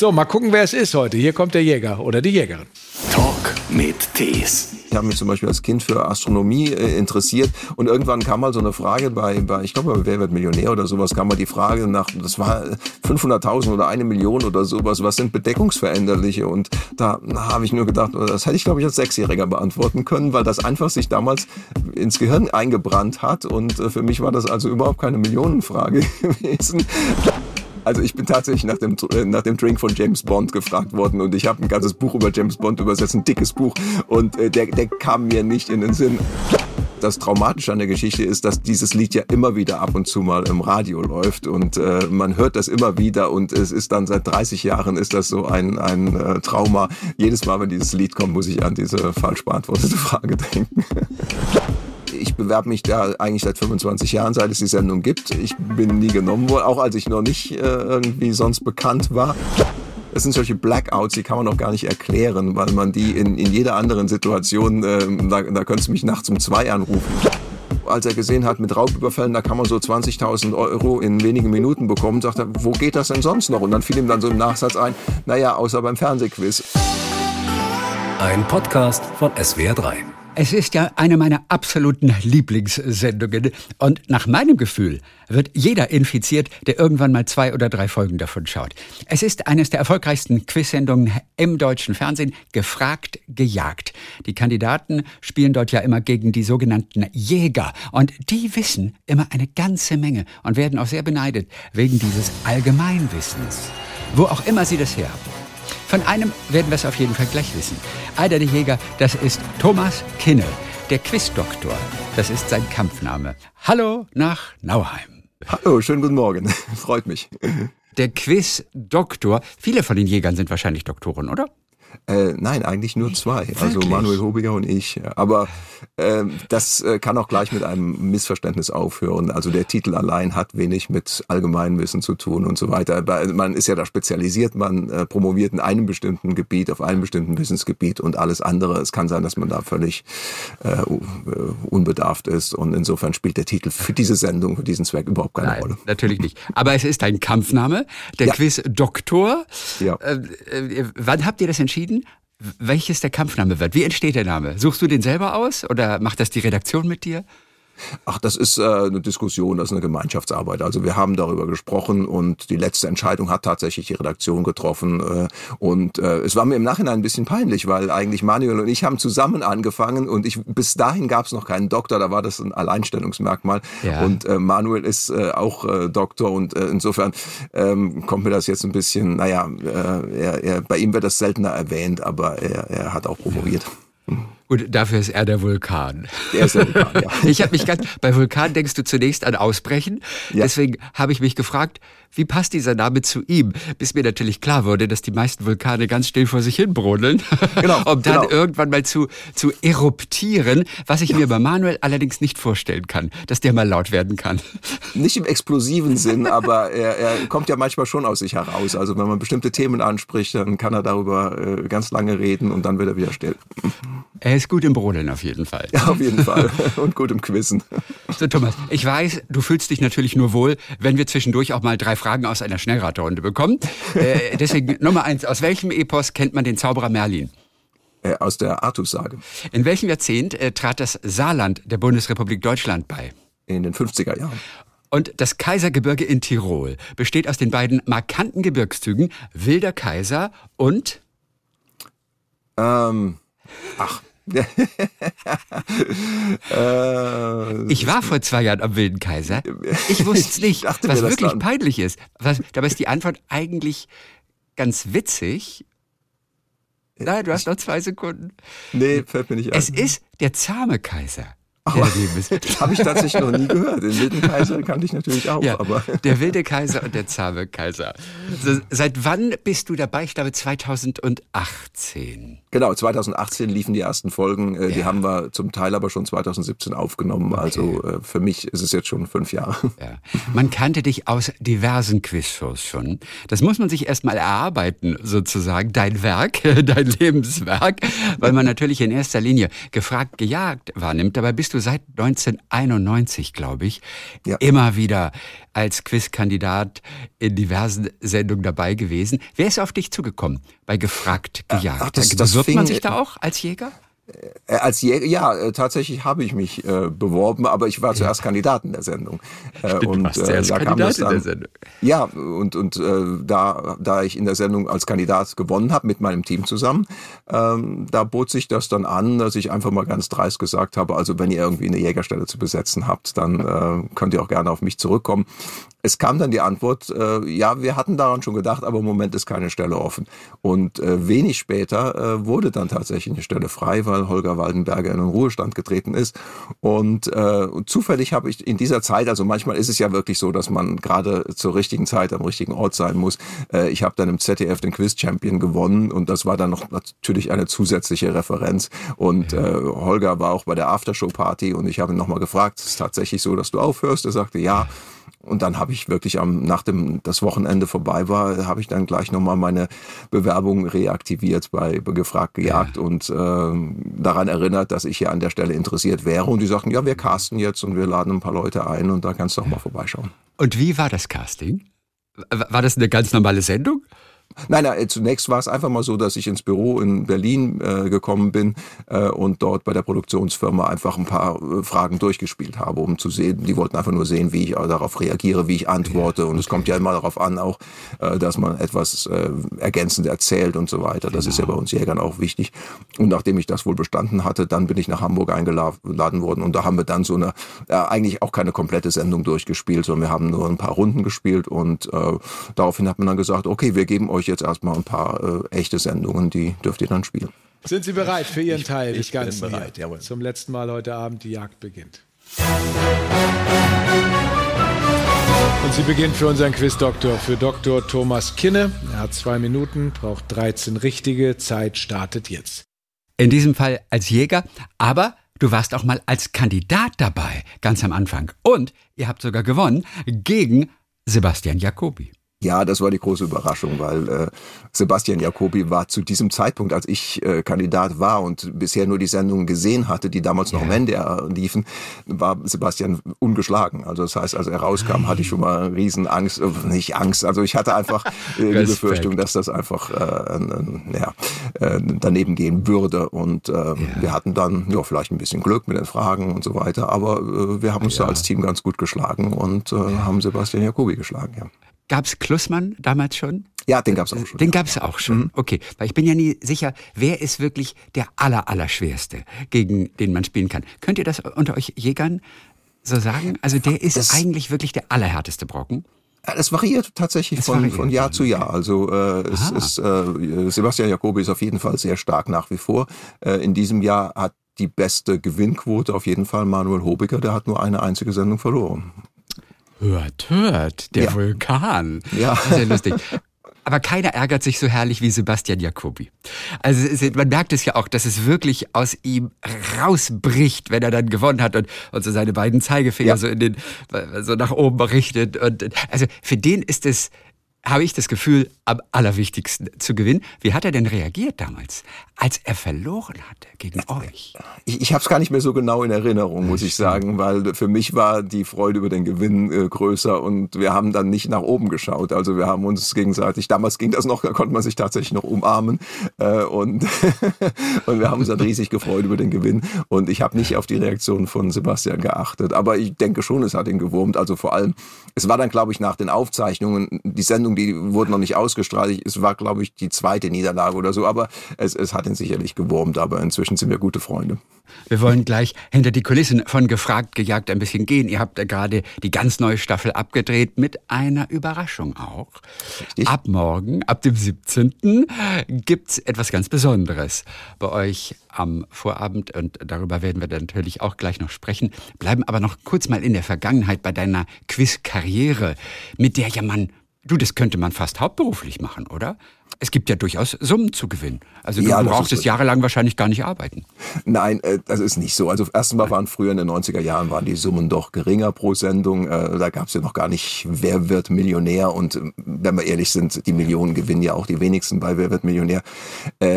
So, mal gucken, wer es ist heute. Hier kommt der Jäger oder die Jägerin. Talk mit Tees. Ich habe mich zum Beispiel als Kind für Astronomie äh, interessiert und irgendwann kam mal so eine Frage bei, bei ich glaube, bei Wer wird Millionär oder sowas, kam mal die Frage nach, das war 500.000 oder eine Million oder sowas, was sind Bedeckungsveränderliche? Und da habe ich nur gedacht, das hätte ich glaube ich als Sechsjähriger beantworten können, weil das einfach sich damals ins Gehirn eingebrannt hat und äh, für mich war das also überhaupt keine Millionenfrage gewesen. Also ich bin tatsächlich nach dem, äh, nach dem Drink von James Bond gefragt worden und ich habe ein ganzes Buch über James Bond übersetzt, ein dickes Buch und äh, der, der kam mir nicht in den Sinn. Das Traumatische an der Geschichte ist, dass dieses Lied ja immer wieder ab und zu mal im Radio läuft und äh, man hört das immer wieder und es ist dann seit 30 Jahren ist das so ein, ein äh, Trauma. Jedes Mal, wenn dieses Lied kommt, muss ich an diese falsch beantwortete Frage denken. Ich bewerbe mich da eigentlich seit 25 Jahren, seit es die Sendung gibt. Ich bin nie genommen worden, auch als ich noch nicht äh, irgendwie sonst bekannt war. Es sind solche Blackouts, die kann man noch gar nicht erklären, weil man die in, in jeder anderen Situation, äh, da, da könntest du mich nachts um zwei anrufen als er gesehen hat, mit Raubüberfällen, da kann man so 20.000 Euro in wenigen Minuten bekommen, sagt er, wo geht das denn sonst noch? Und dann fiel ihm dann so im Nachsatz ein, naja, außer beim Fernsehquiz. Ein Podcast von SWR3. Es ist ja eine meiner absoluten Lieblingssendungen. Und nach meinem Gefühl wird jeder infiziert, der irgendwann mal zwei oder drei Folgen davon schaut. Es ist eines der erfolgreichsten Quiz-Sendungen im deutschen Fernsehen. Gefragt, gejagt. Die Kandidaten spielen dort ja immer gegen die sogenannten Jäger. Und die wissen immer eine ganze Menge und werden auch sehr beneidet wegen dieses Allgemeinwissens. Wo auch immer sie das her haben. Von einem werden wir es auf jeden Fall gleich wissen. Einer der Jäger, das ist Thomas Kinne, der Quizdoktor. Das ist sein Kampfname. Hallo nach Nauheim. Hallo, schönen guten Morgen. Freut mich. Der Quizdoktor. Viele von den Jägern sind wahrscheinlich Doktoren, oder? Äh, nein, eigentlich nur zwei. Wirklich? Also Manuel Hobiger und ich. Aber äh, das äh, kann auch gleich mit einem Missverständnis aufhören. Also der Titel allein hat wenig mit Allgemeinwissen zu tun und so weiter. Man ist ja da spezialisiert, man äh, promoviert in einem bestimmten Gebiet, auf einem bestimmten Wissensgebiet und alles andere. Es kann sein, dass man da völlig äh, äh unbedarft ist. Und insofern spielt der Titel für diese Sendung, für diesen Zweck überhaupt keine nein, Rolle. Natürlich nicht. Aber es ist ein Kampfname, der ja. Quiz Doktor. Ja. Wann habt ihr das entschieden? Entschieden, welches der Kampfname wird. Wie entsteht der Name? Suchst du den selber aus oder macht das die Redaktion mit dir? Ach, das ist äh, eine Diskussion, das ist eine Gemeinschaftsarbeit. Also wir haben darüber gesprochen und die letzte Entscheidung hat tatsächlich die Redaktion getroffen. Äh, und äh, es war mir im Nachhinein ein bisschen peinlich, weil eigentlich Manuel und ich haben zusammen angefangen und ich bis dahin gab es noch keinen Doktor, da war das ein Alleinstellungsmerkmal. Ja. Und äh, Manuel ist äh, auch äh, Doktor und äh, insofern ähm, kommt mir das jetzt ein bisschen, naja, äh, er, er, bei ihm wird das seltener erwähnt, aber er, er hat auch promoviert. Gut, dafür ist er der Vulkan. Der ist der Vulkan, ja. Ich habe mich ganz, bei Vulkan denkst du zunächst an Ausbrechen. Ja. Deswegen habe ich mich gefragt, wie passt dieser Name zu ihm? Bis mir natürlich klar wurde, dass die meisten Vulkane ganz still vor sich hin brodeln, genau, um dann genau. irgendwann mal zu, zu eruptieren, was ich ja. mir bei Manuel allerdings nicht vorstellen kann, dass der mal laut werden kann. Nicht im explosiven Sinn, aber er, er kommt ja manchmal schon aus sich heraus. Also wenn man bestimmte Themen anspricht, dann kann er darüber äh, ganz lange reden und dann wird er wieder still. Er ist gut im Brodeln auf jeden Fall. Ja, auf jeden Fall. Und gut im Quizzen. So, Thomas, ich weiß, du fühlst dich natürlich nur wohl, wenn wir zwischendurch auch mal drei Fragen aus einer Schnellraterunde bekommen. Äh, deswegen Nummer eins. Aus welchem Epos kennt man den Zauberer Merlin? Äh, aus der Artussage. In welchem Jahrzehnt äh, trat das Saarland der Bundesrepublik Deutschland bei? In den 50er Jahren. Und das Kaisergebirge in Tirol besteht aus den beiden markanten Gebirgszügen Wilder Kaiser und ähm, ach, ich war vor zwei Jahren am Wilden Kaiser. Ich wusste es nicht, was wirklich dann. peinlich ist. Was, dabei ist die Antwort eigentlich ganz witzig. Nein, du hast noch zwei Sekunden. Nee, fällt mir nicht ein. Es ist der zahme Kaiser. Habe ich tatsächlich noch nie gehört. Den wilden Kaiser kannte ich natürlich auch. Ja, aber. Der wilde Kaiser und der zahme Kaiser. So, seit wann bist du dabei? Ich glaube 2018. Genau, 2018 liefen die ersten Folgen. Äh, ja. Die haben wir zum Teil aber schon 2017 aufgenommen. Okay. Also äh, für mich ist es jetzt schon fünf Jahre. Ja. Man kannte dich aus diversen Quizshows schon. Das muss man sich erstmal erarbeiten, sozusagen. Dein Werk, dein Lebenswerk, weil man natürlich in erster Linie gefragt, gejagt wahrnimmt. Dabei bist du du seit 1991, glaube ich, ja. immer wieder als Quizkandidat in diversen Sendungen dabei gewesen. Wer ist auf dich zugekommen bei Gefragt gejagt? Ach, das, das Bewirbt man sich da auch als Jäger? Äh, als Jäger, ja, äh, tatsächlich habe ich mich äh, beworben, aber ich war zuerst Kandidat in der Sendung. Äh, Stimmt, und äh, da kam das dann, in der Sendung. Ja, und und äh, da da ich in der Sendung als Kandidat gewonnen habe mit meinem Team zusammen, ähm, da bot sich das dann an, dass ich einfach mal ganz dreist gesagt habe, also wenn ihr irgendwie eine Jägerstelle zu besetzen habt, dann äh, könnt ihr auch gerne auf mich zurückkommen. Es kam dann die Antwort, äh, ja, wir hatten daran schon gedacht, aber im Moment ist keine Stelle offen. Und äh, wenig später äh, wurde dann tatsächlich eine Stelle frei, weil Holger Waldenberger in den Ruhestand getreten ist. Und äh, zufällig habe ich in dieser Zeit, also manchmal ist es ja wirklich so, dass man gerade zur richtigen Zeit am richtigen Ort sein muss. Äh, ich habe dann im ZDF den Quiz Champion gewonnen und das war dann noch natürlich eine zusätzliche Referenz. Und äh, Holger war auch bei der Aftershow Party und ich habe ihn nochmal gefragt, ist es tatsächlich so, dass du aufhörst? Er sagte ja. Und dann habe ich wirklich am, nachdem das Wochenende vorbei war, habe ich dann gleich nochmal meine Bewerbung reaktiviert bei Gefragt gejagt ja. und äh, daran erinnert, dass ich hier an der Stelle interessiert wäre. Und die sagten, ja, wir casten jetzt und wir laden ein paar Leute ein und da kannst du auch mal vorbeischauen. Und wie war das Casting? War das eine ganz normale Sendung? Nein, nein, äh, zunächst war es einfach mal so, dass ich ins Büro in Berlin äh, gekommen bin äh, und dort bei der Produktionsfirma einfach ein paar äh, Fragen durchgespielt habe, um zu sehen, die wollten einfach nur sehen, wie ich darauf reagiere, wie ich antworte. Und es kommt ja immer darauf an, auch, äh, dass man etwas äh, ergänzend erzählt und so weiter. Das genau. ist ja bei uns Jägern auch wichtig. Und nachdem ich das wohl bestanden hatte, dann bin ich nach Hamburg eingeladen worden und da haben wir dann so eine, äh, eigentlich auch keine komplette Sendung durchgespielt, sondern wir haben nur ein paar Runden gespielt und äh, daraufhin hat man dann gesagt, okay, wir geben euch jetzt erstmal ein paar äh, echte Sendungen, die dürft ihr dann spielen. Sind Sie bereit für Ihren ich, Teil ich des bin bereit, jawohl. Zum letzten Mal heute Abend, die Jagd beginnt. Und sie beginnt für unseren Quizdoktor, für Dr. Thomas Kinne. Er hat zwei Minuten, braucht 13 richtige. Zeit startet jetzt. In diesem Fall als Jäger, aber du warst auch mal als Kandidat dabei, ganz am Anfang. Und ihr habt sogar gewonnen gegen Sebastian Jacobi. Ja, das war die große Überraschung, weil äh, Sebastian Jacobi war zu diesem Zeitpunkt, als ich äh, Kandidat war und bisher nur die Sendungen gesehen hatte, die damals noch ja. im NDR liefen, war Sebastian ungeschlagen. Also das heißt, als er rauskam, hatte ich schon mal riesen Angst, äh, nicht Angst, also ich hatte einfach äh, die Befürchtung, dass das einfach äh, ja, äh, daneben gehen würde. Und äh, ja. wir hatten dann ja vielleicht ein bisschen Glück mit den Fragen und so weiter, aber äh, wir haben uns ja. da als Team ganz gut geschlagen und äh, haben Sebastian Jacobi geschlagen. Ja. Gab es Klussmann damals schon? Ja, den gab es auch schon. Den gab es auch schon. Mhm. Okay, weil ich bin ja nie sicher, wer ist wirklich der aller, allerschwerste, gegen den man spielen kann. Könnt ihr das unter euch Jägern so sagen? Also der ist das eigentlich wirklich der allerhärteste Brocken. Es variiert tatsächlich von, variiert. von Jahr zu Jahr. Also äh, es ist, äh, Sebastian Jacobi ist auf jeden Fall sehr stark nach wie vor. Äh, in diesem Jahr hat die beste Gewinnquote auf jeden Fall Manuel Hobiger. Der hat nur eine einzige Sendung verloren. Hört, hört, der ja. Vulkan. Ja. Sehr lustig. Aber keiner ärgert sich so herrlich wie Sebastian Jacobi. Also man merkt es ja auch, dass es wirklich aus ihm rausbricht, wenn er dann gewonnen hat und, und so seine beiden Zeigefinger ja. so in den so nach oben richtet. Und also für den ist es habe ich das Gefühl, am allerwichtigsten zu gewinnen. Wie hat er denn reagiert damals, als er verloren hatte gegen euch? Ich, ich habe es gar nicht mehr so genau in Erinnerung, muss ich sagen, weil für mich war die Freude über den Gewinn äh, größer und wir haben dann nicht nach oben geschaut. Also wir haben uns gegenseitig, damals ging das noch, da konnte man sich tatsächlich noch umarmen äh, und, und wir haben uns dann riesig gefreut über den Gewinn und ich habe nicht auf die Reaktion von Sebastian geachtet. Aber ich denke schon, es hat ihn gewurmt. Also vor allem, es war dann, glaube ich, nach den Aufzeichnungen, die Sendung, die wurden noch nicht ausgestrahlt. Es war, glaube ich, die zweite Niederlage oder so, aber es, es hat ihn sicherlich gewurmt. Aber inzwischen sind wir gute Freunde. Wir wollen gleich hinter die Kulissen von Gefragt, Gejagt ein bisschen gehen. Ihr habt ja gerade die ganz neue Staffel abgedreht mit einer Überraschung auch. Richtig. Ab morgen, ab dem 17. gibt's etwas ganz Besonderes bei euch am Vorabend und darüber werden wir dann natürlich auch gleich noch sprechen. Bleiben aber noch kurz mal in der Vergangenheit bei deiner Quiz-Karriere, mit der ja man Du, das könnte man fast hauptberuflich machen, oder? Es gibt ja durchaus Summen zu gewinnen. Also du Ja, das brauchtest jahrelang wahrscheinlich gar nicht arbeiten. Nein, äh, das ist nicht so. Also erstens mal waren früher in den 90er Jahren waren die Summen doch geringer pro Sendung. Äh, Da gab es ja noch gar nicht, wer wird Millionär. Und äh, wenn wir ehrlich sind, die Millionen gewinnen ja auch die wenigsten bei Wer wird Millionär.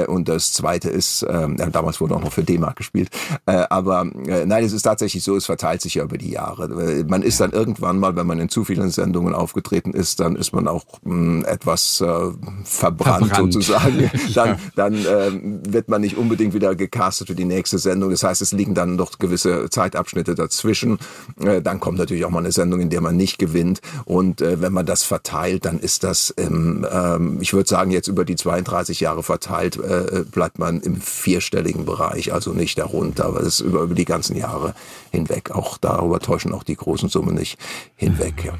Und das Zweite ist, ähm, damals wurde auch noch für D-Mark gespielt. Aber nein, es ist tatsächlich so, es verteilt sich ja über die Jahre. Man ist dann irgendwann mal, wenn man in zu vielen Sendungen aufgetreten ist, dann ist man auch mh, etwas äh, verbrannt, Verbrannt. sozusagen. Dann, dann ähm, wird man nicht unbedingt wieder gecastet für die nächste Sendung. Das heißt, es liegen dann noch gewisse Zeitabschnitte dazwischen. Äh, dann kommt natürlich auch mal eine Sendung, in der man nicht gewinnt. Und äh, wenn man das verteilt, dann ist das, im, ähm, ich würde sagen, jetzt über die 32 Jahre verteilt, äh, bleibt man im vierstelligen Bereich, also nicht darunter, aber es ist über, über die ganzen Jahre hinweg. Auch darüber täuschen auch die großen Summen nicht hinweg. Ja.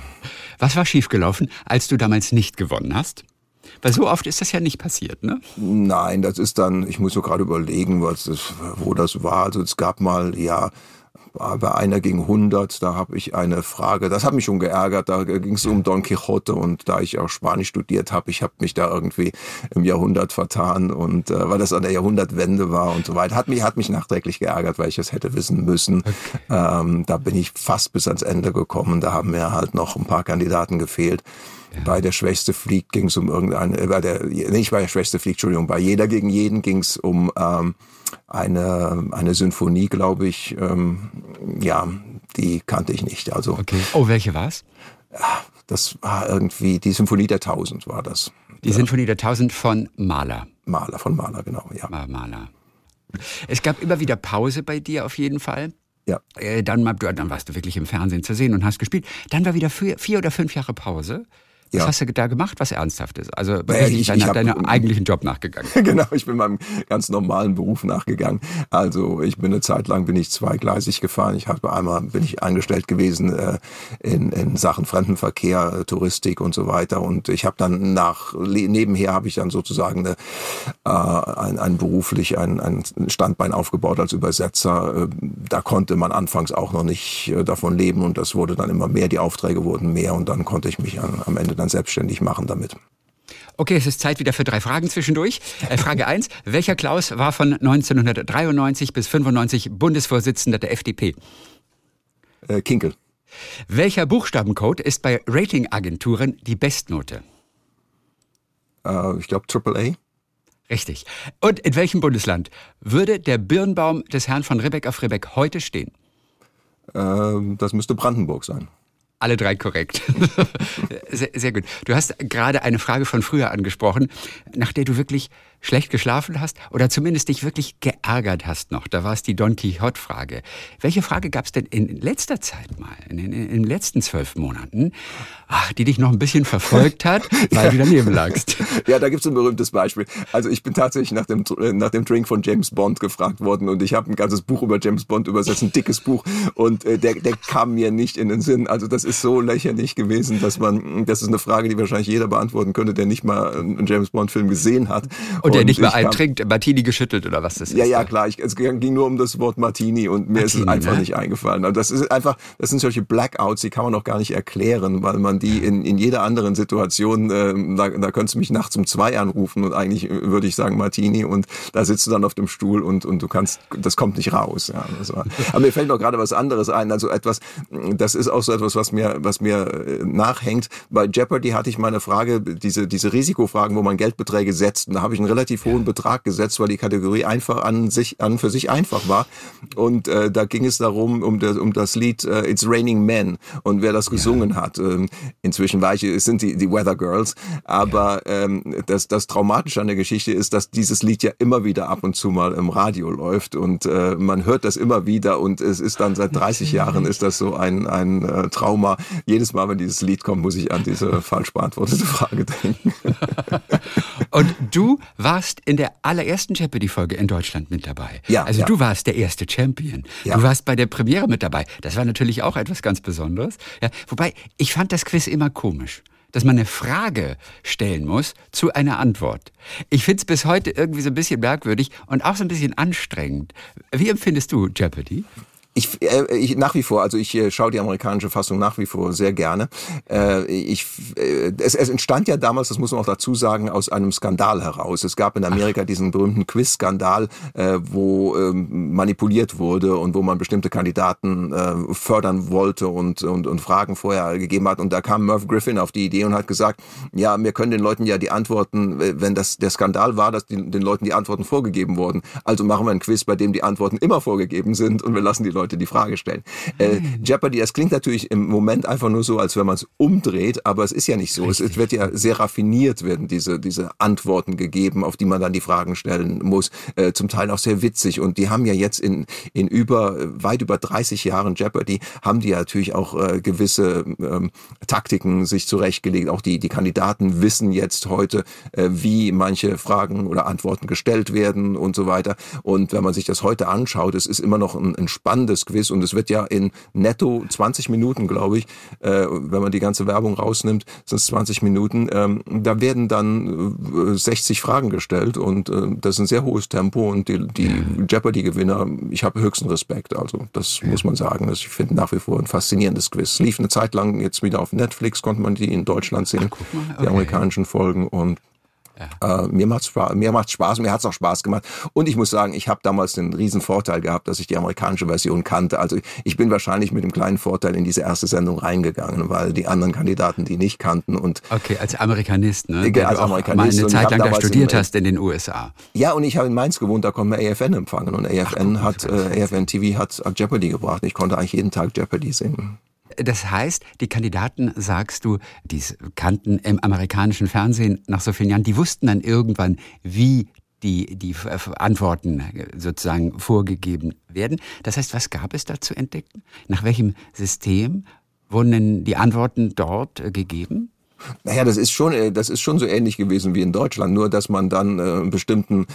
Was war schiefgelaufen, als du damals nicht gewonnen hast? Weil so oft ist das ja nicht passiert, ne? Nein, das ist dann, ich muss so gerade überlegen, was das, wo das war. Also es gab mal, ja, bei einer gegen 100, da habe ich eine Frage, das hat mich schon geärgert, da ging es um Don Quixote und da ich auch Spanisch studiert habe, ich habe mich da irgendwie im Jahrhundert vertan und äh, weil das an der Jahrhundertwende war und so weiter, hat mich, hat mich nachträglich geärgert, weil ich es hätte wissen müssen. Ähm, da bin ich fast bis ans Ende gekommen, da haben mir halt noch ein paar Kandidaten gefehlt. Bei der Schwächste fliegt ging es um irgendeine, äh, bei der, nicht bei der Schwächste fliegt, Entschuldigung, bei jeder gegen jeden ging es um ähm, eine, eine Symphonie, glaube ich. Ähm, ja, die kannte ich nicht. Also Okay. Oh, welche war's? das war irgendwie, die Symphonie der Tausend war das. Die Sinfonie der Tausend von Mahler. Maler, von Maler, genau, ja. Ma- Mahler. Es gab immer wieder Pause bei dir auf jeden Fall. Ja, Äh, Dann, dann warst du wirklich im Fernsehen zu sehen und hast gespielt. Dann war wieder vier, vier oder fünf Jahre Pause. Was Ja. hast du da gemacht, was Ernsthaftes? Also Naja, wirklich ich- deiner, ich hab- deiner eigentlichen Job nachgegangen. genau, ich bin meinem ganz normalen Beruf nachgegangen. Also ich bin eine Zeit lang bin ich zweigleisig gefahren. Ich habe einmal bin ich angestellt gewesen äh, in, in Sachen Fremdenverkehr, äh, Touristik und so weiter. Und ich habe dann nach nebenher habe ich dann sozusagen eine, äh, ein, ein beruflich ein, ein Standbein aufgebaut als Übersetzer. Äh, Da konnte man anfangs auch noch nicht äh, davon leben und das wurde dann immer mehr. Die Aufträge wurden mehr und dann konnte ich mich an, am Ende dann selbstständig machen damit. Okay, es ist Zeit wieder für drei Fragen zwischendurch. Äh, Frage 1. Welcher Klaus war von 1993 bis 95 Bundesvorsitzender der FDP? Äh, Kinkel. Welcher Buchstabencode ist bei Ratingagenturen die Bestnote? Äh, ich glaube Triple A. Richtig. Und in welchem Bundesland würde der Birnbaum des Herrn von Ribbeck auf Ribbeck heute stehen? Ähm, das müsste Brandenburg sein. Alle drei korrekt. sehr, sehr gut. Du hast gerade eine Frage von früher angesprochen, nach der du wirklich schlecht geschlafen hast oder zumindest dich wirklich geärgert hast noch. Da war es die Don Quixote-Frage. Welche Frage gab es denn in letzter Zeit mal, in, in, in den letzten zwölf Monaten, ach, die dich noch ein bisschen verfolgt hat, weil du daneben lagst? Ja, da gibt's ein berühmtes Beispiel. Also ich bin tatsächlich nach dem, nach dem Drink von James Bond gefragt worden und ich habe ein ganzes Buch über James Bond übersetzt, ein dickes Buch und äh, der, der kam mir nicht in den Sinn. Also das ist so lächerlich gewesen, dass man, das ist eine Frage, die wahrscheinlich jeder beantworten könnte, der nicht mal einen James Bond Film gesehen hat. Und der nicht kam- eintrinkt, Martini geschüttelt oder was das ist. Ja, ja, klar. Ich, es ging nur um das Wort Martini und mir ist es Martini, einfach ne? nicht eingefallen. Und das ist einfach, das sind solche Blackouts, die kann man auch gar nicht erklären, weil man die in, in jeder anderen Situation, äh, da, da könntest du mich nachts um zwei anrufen und eigentlich äh, würde ich sagen Martini und da sitzt du dann auf dem Stuhl und, und du kannst, das kommt nicht raus. Ja, war, aber mir fällt noch gerade was anderes ein, also etwas, das ist auch so etwas, was mir, was mir äh, nachhängt. Bei Jeopardy hatte ich mal eine Frage, diese, diese Risikofragen, wo man Geldbeträge setzt. Und da habe ich einen relativ hohen Betrag gesetzt, weil die Kategorie einfach an sich, an für sich einfach war. Und äh, da ging es darum, um, der, um das Lied äh, It's Raining Men und wer das gesungen hat. Ähm, inzwischen war ich, es sind die, die Weather Girls. Aber ähm, das, das Traumatische an der Geschichte ist, dass dieses Lied ja immer wieder ab und zu mal im Radio läuft und äh, man hört das immer wieder und es ist dann seit 30 Jahren ist das so ein, ein äh, Trauma. Jedes Mal, wenn dieses Lied kommt, muss ich an diese falsch beantwortete Frage denken. Und du warst in der allerersten Jeopardy-Folge in Deutschland mit dabei. Ja, Also ja. du warst der erste Champion. Ja. Du warst bei der Premiere mit dabei. Das war natürlich auch etwas ganz Besonderes. Ja, wobei, ich fand das Quiz immer komisch. Dass man eine Frage stellen muss zu einer Antwort. Ich find's bis heute irgendwie so ein bisschen merkwürdig und auch so ein bisschen anstrengend. Wie empfindest du Jeopardy? Ich, äh, ich nach wie vor, also ich äh, schaue die amerikanische Fassung nach wie vor sehr gerne. Äh, ich, äh, es, es entstand ja damals, das muss man auch dazu sagen, aus einem Skandal heraus. Es gab in Amerika diesen berühmten Quiz-Skandal, äh, wo ähm, manipuliert wurde und wo man bestimmte Kandidaten äh, fördern wollte und, und, und Fragen vorher gegeben hat. Und da kam Merv Griffin auf die Idee und hat gesagt, ja, wir können den Leuten ja die Antworten, wenn das der Skandal war, dass die, den Leuten die Antworten vorgegeben wurden. Also machen wir ein Quiz, bei dem die Antworten immer vorgegeben sind und wir lassen die Leute Leute die Frage stellen. Äh, hm. Jeopardy, das klingt natürlich im Moment einfach nur so, als wenn man es umdreht, aber es ist ja nicht so. Es, es, wird ja sehr raffiniert werden diese, diese Antworten gegeben, auf die man dann die Fragen stellen muss. Äh, zum Teil auch sehr witzig. Und die haben ja jetzt in, in über, weit über 30 Jahren Jeopardy, haben die ja natürlich auch äh, gewisse ähm, Taktiken sich zurechtgelegt. Auch die, die Kandidaten wissen jetzt heute, äh, wie manche Fragen oder Antworten gestellt werden und so weiter. Und wenn man sich das heute anschaut, es ist immer noch ein, ein spannendes spannendes Quiz und es wird ja in netto 20 Minuten, glaube ich, äh, wenn man die ganze Werbung rausnimmt, sind es 20 Minuten. Ähm, da werden dann äh, 60 Fragen gestellt und äh, das ist ein sehr hohes Tempo und die, die Jeopardy-Gewinner, ich habe höchsten Respekt. Also das muss man sagen. Ich finde nach wie vor ein faszinierendes Quiz. Lief eine Zeit lang jetzt wieder auf Netflix, konnte man die in Deutschland sehen, Ach, okay. die amerikanischen Folgen und ja. Äh, mir macht's Spaß, mir macht's Spaß, mir hat's auch Spaß gemacht. Und ich muss sagen, ich habe damals den riesen Vorteil gehabt, dass ich die amerikanische Version kannte. Also ich bin wahrscheinlich mit dem kleinen Vorteil in diese erste Sendung reingegangen, weil die anderen Kandidaten die nicht kannten und okay, als Amerikanist, ne? Ja, als Amerikanist mal eine Zeit lang da studiert in, hast in den USA. Ja, und ich habe in Mainz gewohnt, da konnte man AFN empfangen und AFN Ach, hat äh, AFN TV hat Jeopardy gebracht. Ich konnte eigentlich jeden Tag Jeopardy singen. Das heißt, die Kandidaten, sagst du, die kannten im amerikanischen Fernsehen nach so vielen Jahren, die wussten dann irgendwann, wie die, die Antworten sozusagen vorgegeben werden. Das heißt, was gab es da zu entdecken? Nach welchem System wurden die Antworten dort äh, gegeben? Naja, das ist schon, äh, das ist schon so ähnlich gewesen wie in Deutschland, nur dass man dann äh, einen bestimmten,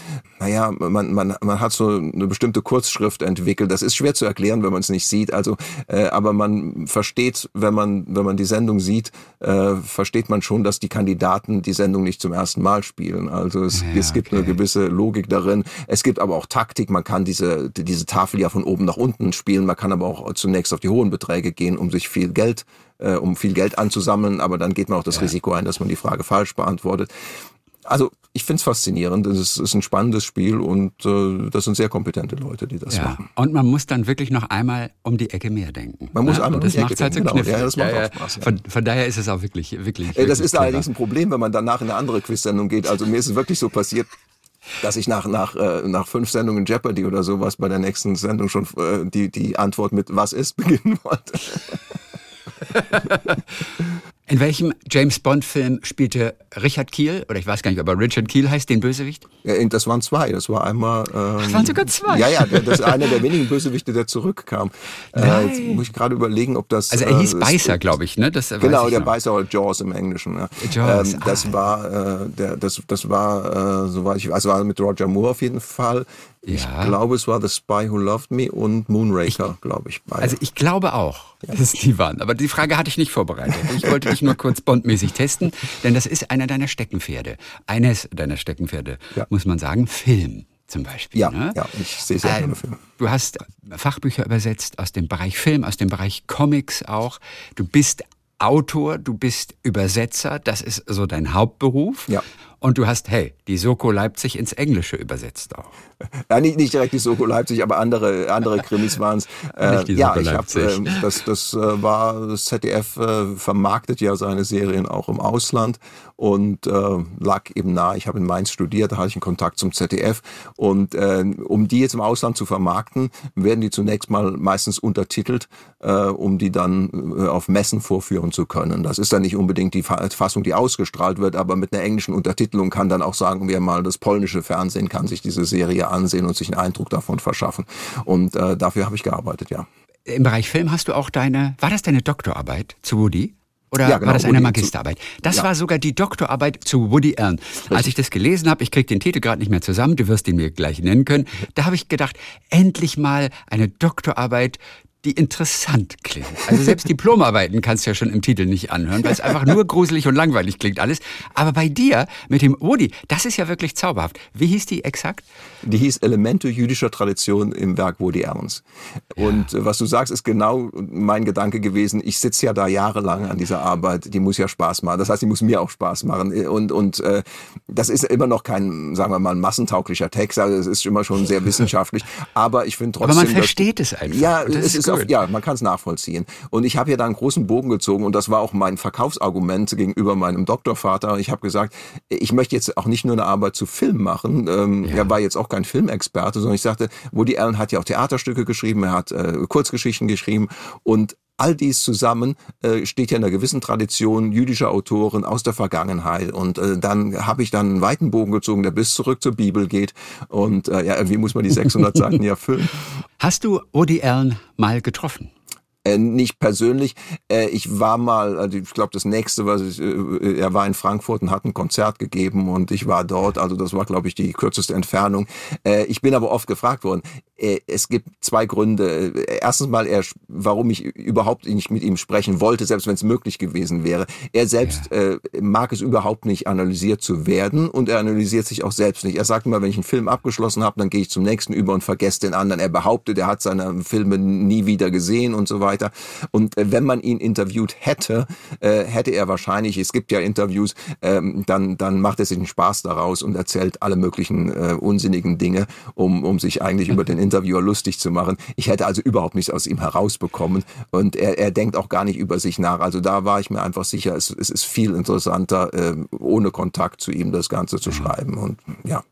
naja, man, man, man hat so eine bestimmte Kurzschrift entwickelt. Das ist schwer zu erklären, wenn man es nicht sieht. Also, äh, aber man versteht, wenn man, wenn man die Sendung sieht, äh, versteht man schon, dass die Kandidaten die Sendung nicht zum ersten Mal spielen. Also es, ja, es gibt okay. eine gewisse Logik darin. Es gibt aber auch Taktik. Man kann diese, diese Tafel ja von oben nach unten spielen. Man kann aber auch zunächst auf die hohen Beträge gehen, um sich viel Geld äh, um viel Geld anzusammeln, aber dann geht man auch das ja. Risiko ein, dass man die Frage falsch beantwortet. Also ich finde es faszinierend. Es ist, ein spannendes Spiel und äh, das sind sehr kompetente Leute, die das ja. machen. Und man muss dann wirklich noch einmal um die Ecke mehr denken. Man muss ja? einmal um die Ecke halt so genau. Ja, das macht ja, auch Spaß. Ja. Von, von, daher ist es auch wirklich, wirklich. Äh, das ist clever. allerdings ein Problem, wenn man danach in eine andere Quiz-Sendung geht. Also mir ist es wirklich so passiert, dass ich nach, nach, äh, nach fünf Sendungen Jeopardy oder sowas bei der nächsten Sendung schon äh, die, die Antwort mit Was ist beginnen wollte. In welchem James Bond-Film spielte Richard Kiel, oder ich weiß gar nicht, ob er Richard Kiel heißt, den Bösewicht? Ja, das waren zwei. Das war einmal. Ähm, das waren sogar zwei. Ja, ja, das ist einer der wenigen Bösewichte, der zurückkam. Äh, jetzt muss ich gerade überlegen, ob das. Also er hieß äh, Beißer, glaube ich, ne? Das genau, der noch. Beißer oder Jaws im Englischen. Ja. Jaws. Ähm, das ah. war, äh, der, das, das war, äh, soweit ich, also war mit Roger Moore auf jeden Fall. Ich ja. glaube, es war The Spy Who Loved Me und Moonraker, glaube ich. Beide. Also ich glaube auch, ja. dass es die waren. Aber die Frage hatte ich nicht vorbereitet. Ich wollte dich nur kurz bondmäßig testen, denn das ist einer deiner Steckenpferde. Eines deiner Steckenpferde, ja. muss man sagen, Film zum Beispiel. Ja, ne? ja ich sehe sehr gerne Filme. Du hast Fachbücher übersetzt aus dem Bereich Film, aus dem Bereich Comics auch. Du bist Autor, du bist Übersetzer, das ist so dein Hauptberuf. Ja. Und du hast, hey, die Soko Leipzig ins Englische übersetzt auch. Ja, nicht, nicht direkt die Soko Leipzig, aber andere, andere Krimis waren es. Äh, ja, ich habe äh, das, das äh, war, das ZDF äh, vermarktet ja seine Serien auch im Ausland und äh, lag eben nah. Ich habe in Mainz studiert, da hatte ich einen Kontakt zum ZDF und äh, um die jetzt im Ausland zu vermarkten, werden die zunächst mal meistens untertitelt, um die dann auf Messen vorführen zu können. Das ist dann nicht unbedingt die Fassung, die ausgestrahlt wird, aber mit einer englischen Untertitelung kann dann auch sagen wir mal, das polnische Fernsehen kann sich diese Serie ansehen und sich einen Eindruck davon verschaffen. Und äh, dafür habe ich gearbeitet, ja. Im Bereich Film hast du auch deine, war das deine Doktorarbeit zu Woody? Oder ja, genau, war das eine Magisterarbeit? Das ja. war sogar die Doktorarbeit zu Woody Allen. Richtig. Als ich das gelesen habe, ich kriege den Titel gerade nicht mehr zusammen, du wirst ihn mir gleich nennen können, da habe ich gedacht, endlich mal eine Doktorarbeit die interessant klingen. Also selbst Diplomarbeiten kannst du ja schon im Titel nicht anhören, weil es einfach nur gruselig und langweilig klingt alles. Aber bei dir mit dem Woody, das ist ja wirklich zauberhaft. Wie hieß die exakt? Die hieß Elemente jüdischer Tradition im Werk Woody Allens. Und ja. Äh, was du sagst, ist genau mein Gedanke gewesen. Ich sitze ja da jahrelang an dieser Arbeit. Die muss ja Spaß machen. Das heißt, die muss mir auch Spaß machen. Und, und äh, das ist immer noch kein, sagen wir mal, massentauglicher Text. Also es ist immer schon sehr wissenschaftlich. Aber ich finde trotzdem... Aber man versteht es einfach. Ja, es ist, auf, ja, man kann es nachvollziehen. Und ich habe ja da einen großen Bogen gezogen und das war auch mein Verkaufsargument gegenüber meinem Doktorvater. Ich habe gesagt, ich möchte jetzt auch nicht nur eine Arbeit zu Film machen. Ähm, ja. Er war jetzt auch kein Filmexperte, sondern ich sagte, Woody Allen hat ja auch Theaterstücke geschrieben, er hat äh, Kurzgeschichten geschrieben und All dies zusammen äh, steht ja in einer gewissen Tradition jüdischer Autoren aus der Vergangenheit. Und äh, dann habe ich dann einen weiten Bogen gezogen, der bis zurück zur Bibel geht. Und äh, ja, irgendwie muss man die 600 Seiten ja füllen. Hast du Woody Allen mal getroffen? Äh, nicht persönlich. Äh, ich war mal, also ich glaube, das nächste, was ich, äh, er war in Frankfurt und hat ein Konzert gegeben und ich war dort. Also das war, glaube ich, die kürzeste Entfernung. Äh, ich bin aber oft gefragt worden. Äh, es gibt zwei Gründe. Erstens mal, er, warum ich überhaupt nicht mit ihm sprechen wollte, selbst wenn es möglich gewesen wäre. Er selbst ja. äh, mag es überhaupt nicht, analysiert zu werden und er analysiert sich auch selbst nicht. Er sagt immer, wenn ich einen Film abgeschlossen habe, dann gehe ich zum nächsten über und vergesse den anderen. Er behauptet, er hat seine Filme nie wieder gesehen und so weiter weiter. Und äh, wenn man ihn interviewt hätte, äh, hätte er wahrscheinlich, es gibt ja Interviews, ähm, dann, dann macht er sich einen Spaß daraus und erzählt alle möglichen äh, unsinnigen Dinge, um, um sich eigentlich über den Interviewer lustig zu machen. Ich hätte also überhaupt nichts aus ihm herausbekommen und er, er denkt auch gar nicht über sich nach. Also da war ich mir einfach sicher, es, es ist viel interessanter, äh, ohne Kontakt zu ihm das Ganze zu schreiben. Und ja.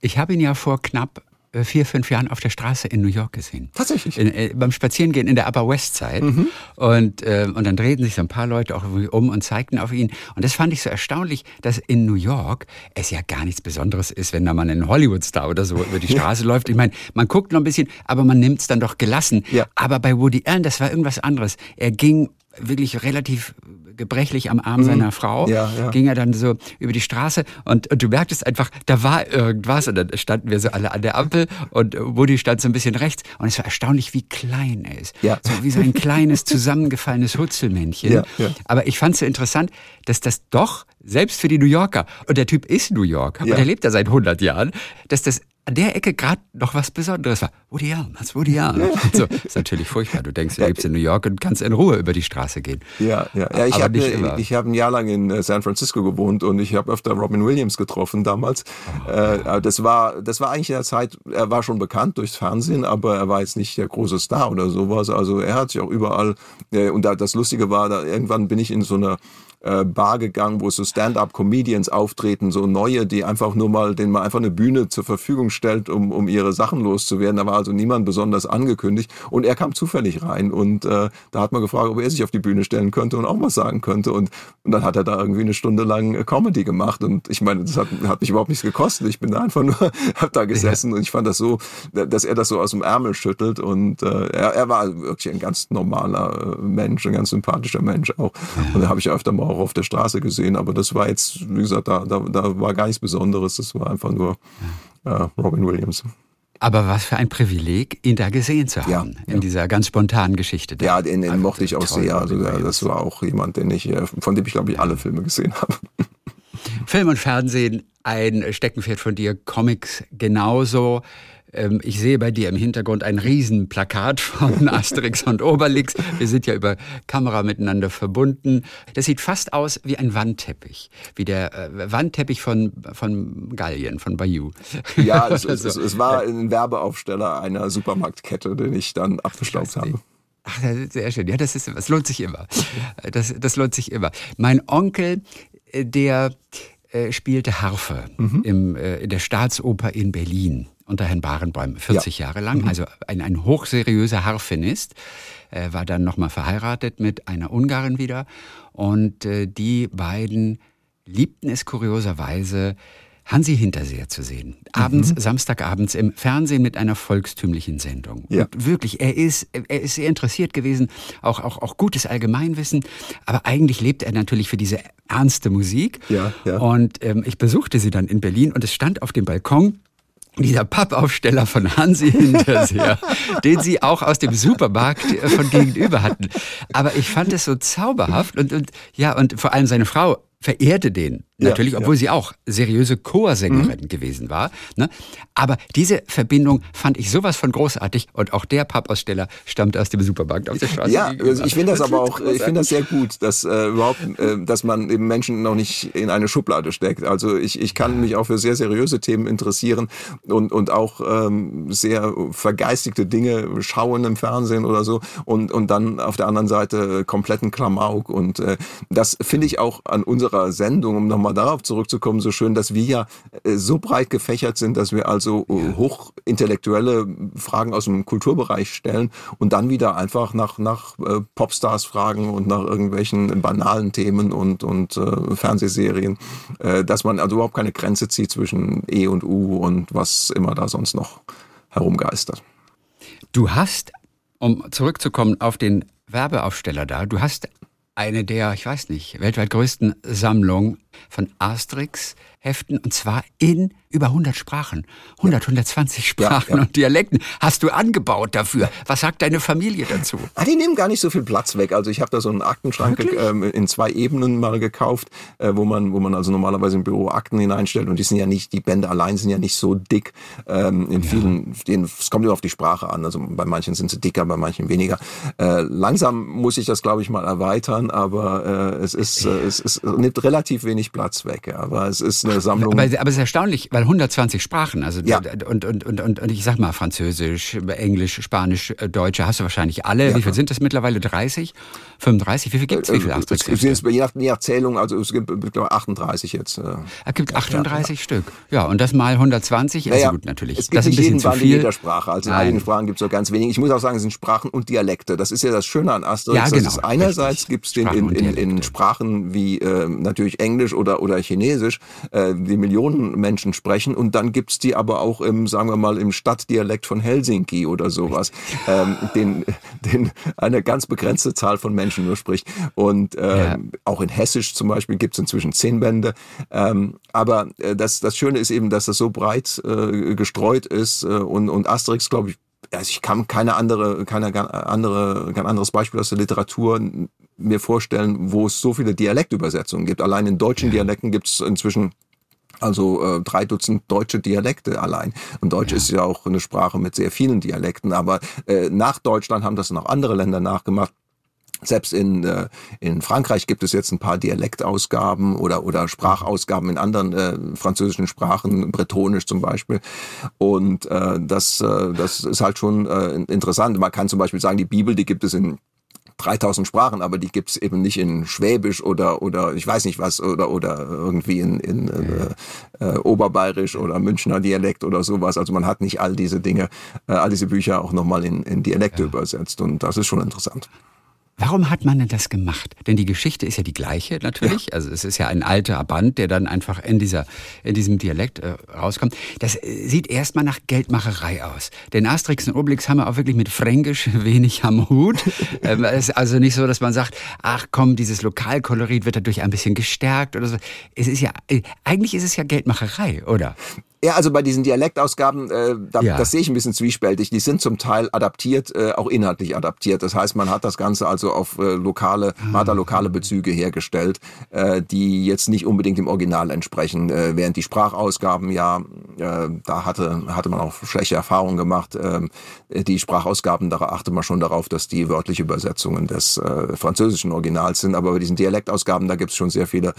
Ich habe ihn ja vor knapp vier, fünf Jahren auf der Straße in New York gesehen. Tatsächlich? In, äh, beim Spazierengehen in der Upper West Side. Mhm. Und, äh, und dann drehten sich so ein paar Leute auch um und zeigten auf ihn. Und das fand ich so erstaunlich, dass in New York es ja gar nichts Besonderes ist, wenn da mal ein Hollywood-Star oder so über die Straße läuft. Ich meine, man guckt noch ein bisschen, aber man nimmt es dann doch gelassen. Ja. Aber bei Woody Allen, das war irgendwas anderes. Er ging wirklich relativ gebrechlich am Arm mhm. seiner Frau, ja, ja. ging er dann so über die Straße und, und, du merktest einfach, da war irgendwas und dann standen wir so alle an der Ampel und Woody stand so ein bisschen rechts und es war erstaunlich, wie klein er ist. Ja. So wie so ein kleines, zusammengefallenes Hutzelmännchen. Aber ich fand es so interessant, dass das doch, selbst für die New Yorker, und der Typ ist New Yorker, und er lebt da seit 100 Jahren, dass das an der Ecke gerade noch was Besonderes war. Woody Allen, das Woody Allen. So, ist natürlich furchtbar. Du denkst, du lebst in New York und kannst in Ruhe über die Straße gehen. Ja, ja. ja ich habe ich hab ein Jahr lang in äh, San Francisco gewohnt und ich habe öfter Robin Williams getroffen damals. Oh, äh, das war das war eigentlich in der Zeit, er war schon bekannt durchs Fernsehen, aber er war jetzt nicht der große Star oder sowas. Also er hat sich auch überall, äh, und da, das Lustige war, da, irgendwann bin ich in so einer äh, Bar gegangen, wo so Stand-up-Comedians auftreten, so neue, die einfach nur mal, denen man einfach eine Bühne zur Verfügung stellt, um, um ihre Sachen loszuwerden. Da war also niemand besonders angekündigt und er kam zufällig rein und äh, da hat man gefragt, ob er sich auf die Bühne stellen könnte und auch was sagen könnte und, und dann hat er da irgendwie eine Stunde lang äh, Comedy gemacht und ich meine, das hat, hat mich überhaupt nichts gekostet. Ich bin da einfach nur, hab da gesessen ja. und ich fand das so, dass er das so aus dem Ärmel schüttelt und äh, er, er war wirklich ein ganz normaler äh, Mensch, ein ganz sympathischer Mensch auch. Und da habe ich öfter mal auch auf der Straße gesehen, aber das war jetzt, wie gesagt, da, da, da war gar nichts Besonderes. Das war einfach nur äh, Robin Williams. Aber was für ein Privileg, ihn da gesehen zu haben, ja, in ja. dieser ganz spontanen Geschichte. Ja, den, den mochte ich auch sehr. Also, das war auch jemand, den ich, äh, von dem ich, glaube ich, alle Filme gesehen habe. Film und Fernsehen, ein Steckenpferd von dir, Comics genauso. Ähm, ich sehe bei dir im Hintergrund ein Riesenplakat von Asterix und Obelix. Wir sind ja über Kamera miteinander verbunden. Das sieht fast aus wie ein Wandteppich, wie der äh, Wandteppich von, von Gallien, von Bayou. Ja, es, es, es, es war ein Werbeaufsteller einer Supermarktkette, den ich dann abgestaubt habe. Ach, sehr schön. Ja, das ist, das lohnt sich immer. Das, das lohnt sich immer. Mein Onkel, äh, der äh, spielte Harfe mhm. im, äh, in der Staatsoper in Berlin unter Herrn Barenbäum, 40 ja. Jahre lang. Mhm. Also ein, ein hochseriöser Harfenist. Er war dann nochmal verheiratet mit einer Ungarin wieder. Und äh, die beiden liebten es kurioserweise, Hansi Hinterseher zu sehen. Abends, mhm. Samstagabends im Fernsehen mit einer volkstümlichen Sendung. Ja. Und wirklich, er ist, er ist sehr interessiert gewesen, auch, auch, auch gutes Allgemeinwissen. Aber eigentlich lebt er natürlich für diese ernste Musik. Ja, ja. Und ähm, ich besuchte sie dann in Berlin und es stand auf dem Balkon dieser Pappaufsteller von Hansi Hinterseher, den sie auch aus dem Supermarkt äh, von gegenüber hatten. Aber ich fand es so zauberhaft und, und ja, und vor allem seine Frau verehrte den natürlich, ja, obwohl ja. sie auch seriöse Chorsängerin mhm. gewesen war. Ne? Aber diese Verbindung fand ich sowas von großartig und auch der Pappaussteller stammt aus dem Supermarkt auf der Straße. Ja, also ich finde das, das aber auch, großartig. ich finde das sehr gut, dass äh, überhaupt, äh, dass man eben Menschen noch nicht in eine Schublade steckt. Also ich, ich kann mich auch für sehr seriöse Themen interessieren und, und auch ähm, sehr vergeistigte Dinge schauen im Fernsehen oder so und, und dann auf der anderen Seite kompletten Klamauk und äh, das finde ich auch an unserer Sendung, um nochmal darauf zurückzukommen, so schön, dass wir ja äh, so breit gefächert sind, dass wir also äh, ja. hochintellektuelle Fragen aus dem Kulturbereich stellen und dann wieder einfach nach, nach äh, Popstars fragen und nach irgendwelchen banalen Themen und, und äh, Fernsehserien, äh, dass man also überhaupt keine Grenze zieht zwischen E und U und was immer da sonst noch herumgeistert. Du hast, um zurückzukommen auf den Werbeaufsteller da, du hast eine der, ich weiß nicht, weltweit größten Sammlungen von Asterix-Heften und zwar in über 100 Sprachen. 100, ja. 120 Sprachen ja, ja. und Dialekten hast du angebaut dafür. Was sagt deine Familie dazu? Ah, die nehmen gar nicht so viel Platz weg. Also ich habe da so einen Aktenschrank ähm, in zwei Ebenen mal gekauft, äh, wo man wo man also normalerweise im Büro Akten hineinstellt und die sind ja nicht, die Bände allein sind ja nicht so dick. Ähm, in vielen, denen, es kommt immer auf die Sprache an. Also bei manchen sind sie dicker, bei manchen weniger. Äh, langsam muss ich das, glaube ich, mal erweitern, aber äh, es ist, äh, es, es nimmt relativ wenig Platz weg. Aber es ist eine Sammlung. Aber, aber es ist erstaunlich, weil 120 Sprachen, also ja. und, und, und, und, und ich sag mal Französisch, Englisch, Spanisch, äh, Deutsch, hast du wahrscheinlich alle. Ja. Wie viel sind das mittlerweile? 30? 35? Wie viel gibt es? Wie viele Asterix-Hefte? Je nach, je nach Zählung, also es gibt glaube 38 jetzt. Äh, es gibt 38 ja, Stück. Ja, und das mal 120 naja, ist gut natürlich. Es gibt das ist ein bisschen zu viel. in jeder Sprache. Also in einigen Sprachen gibt es so ganz wenig. Ich muss auch sagen, es sind Sprachen und Dialekte. Das ist ja das Schöne an Asterix. Ja, genau. Einerseits gibt es den in, in, in, Sprachen wie äh, natürlich Englisch oder, oder Chinesisch, äh, die Millionen Menschen sprechen. Und dann gibt es die aber auch im, sagen wir mal, im Stadtdialekt von Helsinki oder sowas, ähm, den, den eine ganz begrenzte Zahl von Menschen nur spricht. Und ähm, ja. auch in Hessisch zum Beispiel gibt es inzwischen zehn Bände. Ähm, aber äh, das, das Schöne ist eben, dass das so breit äh, gestreut ist äh, und, und Asterix, glaube ich, also ich kann keine andere, keine andere, kein anderes Beispiel aus der Literatur mir vorstellen, wo es so viele Dialektübersetzungen gibt. Allein in deutschen. Dialekten gibt es inzwischen also äh, drei Dutzend deutsche Dialekte allein. Und Deutsch ja. ist ja auch eine Sprache mit sehr vielen Dialekten, aber äh, nach Deutschland haben das noch andere Länder nachgemacht. Selbst in, äh, in Frankreich gibt es jetzt ein paar Dialektausgaben oder, oder Sprachausgaben in anderen äh, französischen Sprachen, bretonisch zum Beispiel. Und äh, das, äh, das ist halt schon äh, interessant. Man kann zum Beispiel sagen, die Bibel, die gibt es in 3000 Sprachen, aber die gibt's eben nicht in Schwäbisch oder oder ich weiß nicht was oder oder irgendwie in, in äh, äh, Oberbayerisch oder Münchner Dialekt oder sowas. Also man hat nicht all diese Dinge, äh, all diese Bücher auch nochmal in, in Dialekte ja. übersetzt und das ist schon interessant. Warum hat man denn das gemacht? Denn die Geschichte ist ja die gleiche natürlich. Ja. Also es ist ja ein alter Band, der dann einfach in dieser in diesem Dialekt äh, rauskommt. Das äh, sieht erstmal nach Geldmacherei aus. Denn Asterix und Obelix haben ja auch wirklich mit Fränkisch wenig am Hut. ähm, es ist also nicht so, dass man sagt, ach komm, dieses Lokalkolorit wird dadurch ein bisschen gestärkt oder so. Es ist ja äh, eigentlich ist es ja Geldmacherei, oder? Ja, also bei diesen Dialektausgaben, äh, da, ja. das sehe ich ein bisschen zwiespältig. Die sind zum Teil adaptiert, äh, auch inhaltlich adaptiert. Das heißt, man hat das Ganze also auf äh, lokale, man hat da lokale Bezüge hergestellt, äh, die jetzt nicht unbedingt dem Original entsprechen. Äh, während die Sprachausgaben ja, äh, da hatte, hatte man auch schlechte Erfahrungen gemacht. Äh, die Sprachausgaben, da achte man schon darauf, dass die wörtliche Übersetzungen des äh, französischen Originals sind. Aber bei diesen Dialektausgaben, da gibt es schon sehr viele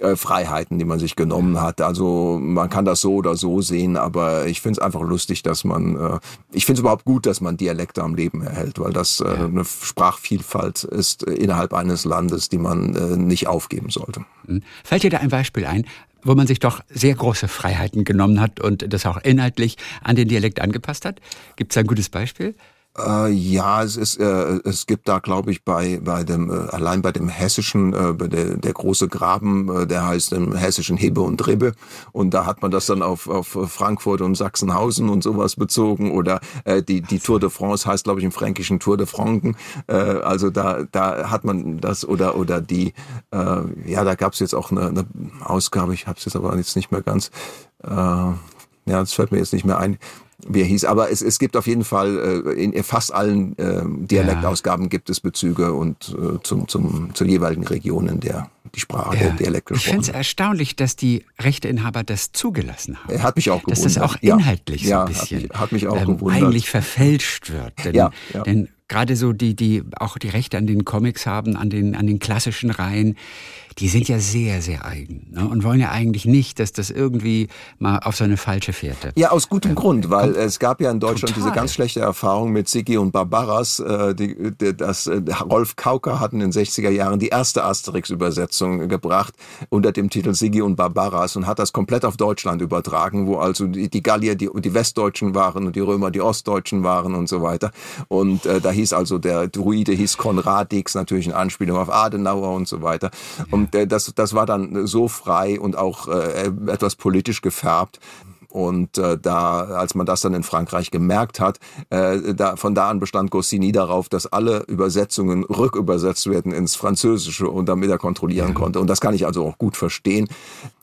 äh, Freiheiten, die man sich genommen hat. Also man kann das so oder so sehen, aber ich finde es einfach lustig, dass man, äh, ich finde es überhaupt gut, dass man Dialekte am Leben erhält, weil das äh, ja. eine Sprachvielfalt ist innerhalb eines Landes, die man äh, nicht aufgeben sollte. Hm. Fällt dir da ein Beispiel ein, wo man sich doch sehr große Freiheiten genommen hat und das auch inhaltlich an den Dialekt angepasst hat? Gibt es ein gutes Beispiel? Äh, ja, es ist, äh, es gibt da, glaube ich, bei bei dem äh, allein bei dem hessischen, äh, bei der, der große Graben, äh, der heißt im hessischen Hebe und Ribbe, und da hat man das dann auf auf Frankfurt und Sachsenhausen und sowas bezogen oder äh, die die Tour de France heißt, glaube ich, im fränkischen Tour de Franken. Äh, also da da hat man das oder oder die, äh, ja, da gab es jetzt auch eine, eine Ausgabe, ich habe es jetzt aber jetzt nicht mehr ganz. Äh, Ja, das fällt mir jetzt nicht mehr ein wie er hieß. Aber es, es gibt auf jeden Fall, äh, in fast allen äh, Dialektausgaben gibt es Bezüge und äh, zum, zum, zur jeweiligen Region, in der die Sprache, ja. der Dialekt Ich finde es erstaunlich, dass die Rechteinhaber das zugelassen haben. Er hat mich auch gewundert. Dass das auch inhaltlich ja. so ein bisschen hat mich, hat mich auch ähm, gewundert. eigentlich verfälscht wird. Denn, ja, ja. denn gerade so die, die auch die Rechte an den Comics haben, an den, an den klassischen Reihen, die sind ja sehr, sehr eigen ne? und wollen ja eigentlich nicht, dass das irgendwie mal auf so eine falsche Fährte. Ja, aus gutem äh, Grund, weil es gab ja in Deutschland total. diese ganz schlechte Erfahrung mit Siggi und Barbaras. Äh, die, die, das, äh, Rolf Kauker hat in den 60er Jahren die erste Asterix-Übersetzung gebracht unter dem Titel Siggi und Barbaras und hat das komplett auf Deutschland übertragen, wo also die, die Gallier die, die Westdeutschen waren und die Römer die Ostdeutschen waren und so weiter. Und äh, da hieß also der Druide hieß Konradix, natürlich in Anspielung auf Adenauer und so weiter. Und und äh, das, das war dann so frei und auch äh, etwas politisch gefärbt. Und äh, da, als man das dann in Frankreich gemerkt hat, äh, da, von da an bestand Goscinny darauf, dass alle Übersetzungen rückübersetzt werden ins Französische und damit er kontrollieren konnte. Und das kann ich also auch gut verstehen.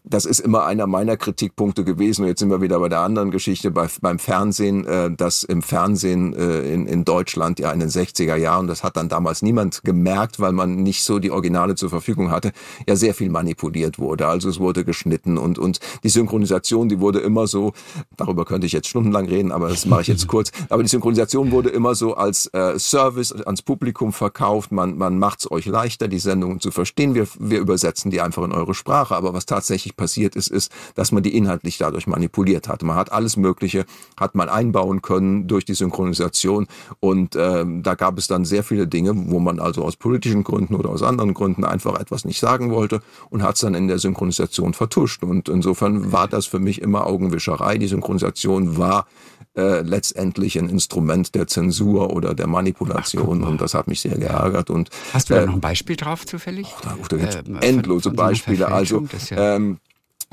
Das ist immer einer meiner Kritikpunkte gewesen. Und jetzt sind wir wieder bei der anderen Geschichte bei, beim Fernsehen, äh, dass im Fernsehen äh, in, in Deutschland ja in den 60er Jahren, das hat dann damals niemand gemerkt, weil man nicht so die Originale zur Verfügung hatte, ja sehr viel manipuliert wurde. Also es wurde geschnitten und, und die Synchronisation, die wurde immer so, darüber könnte ich jetzt stundenlang reden, aber das mache ich jetzt kurz, aber die Synchronisation wurde immer so als äh, Service ans Publikum verkauft. Man, man macht es euch leichter, die Sendungen zu verstehen. Wir, wir übersetzen die einfach in eure Sprache. Aber was tatsächlich passiert ist, ist, dass man die inhaltlich dadurch manipuliert hat. Man hat alles Mögliche, hat man einbauen können durch die Synchronisation und ähm, da gab es dann sehr viele Dinge, wo man also aus politischen Gründen oder aus anderen Gründen einfach etwas nicht sagen wollte und hat es dann in der Synchronisation vertuscht. Und insofern war das für mich immer Augenwischerei. Die Synchronisation war äh, letztendlich ein Instrument der Zensur oder der Manipulation Ach, und das hat mich sehr geärgert. Und, Hast du da äh, noch ein Beispiel drauf zufällig? Oh, da, da gibt äh, endlose von Beispiele. Also ja ähm,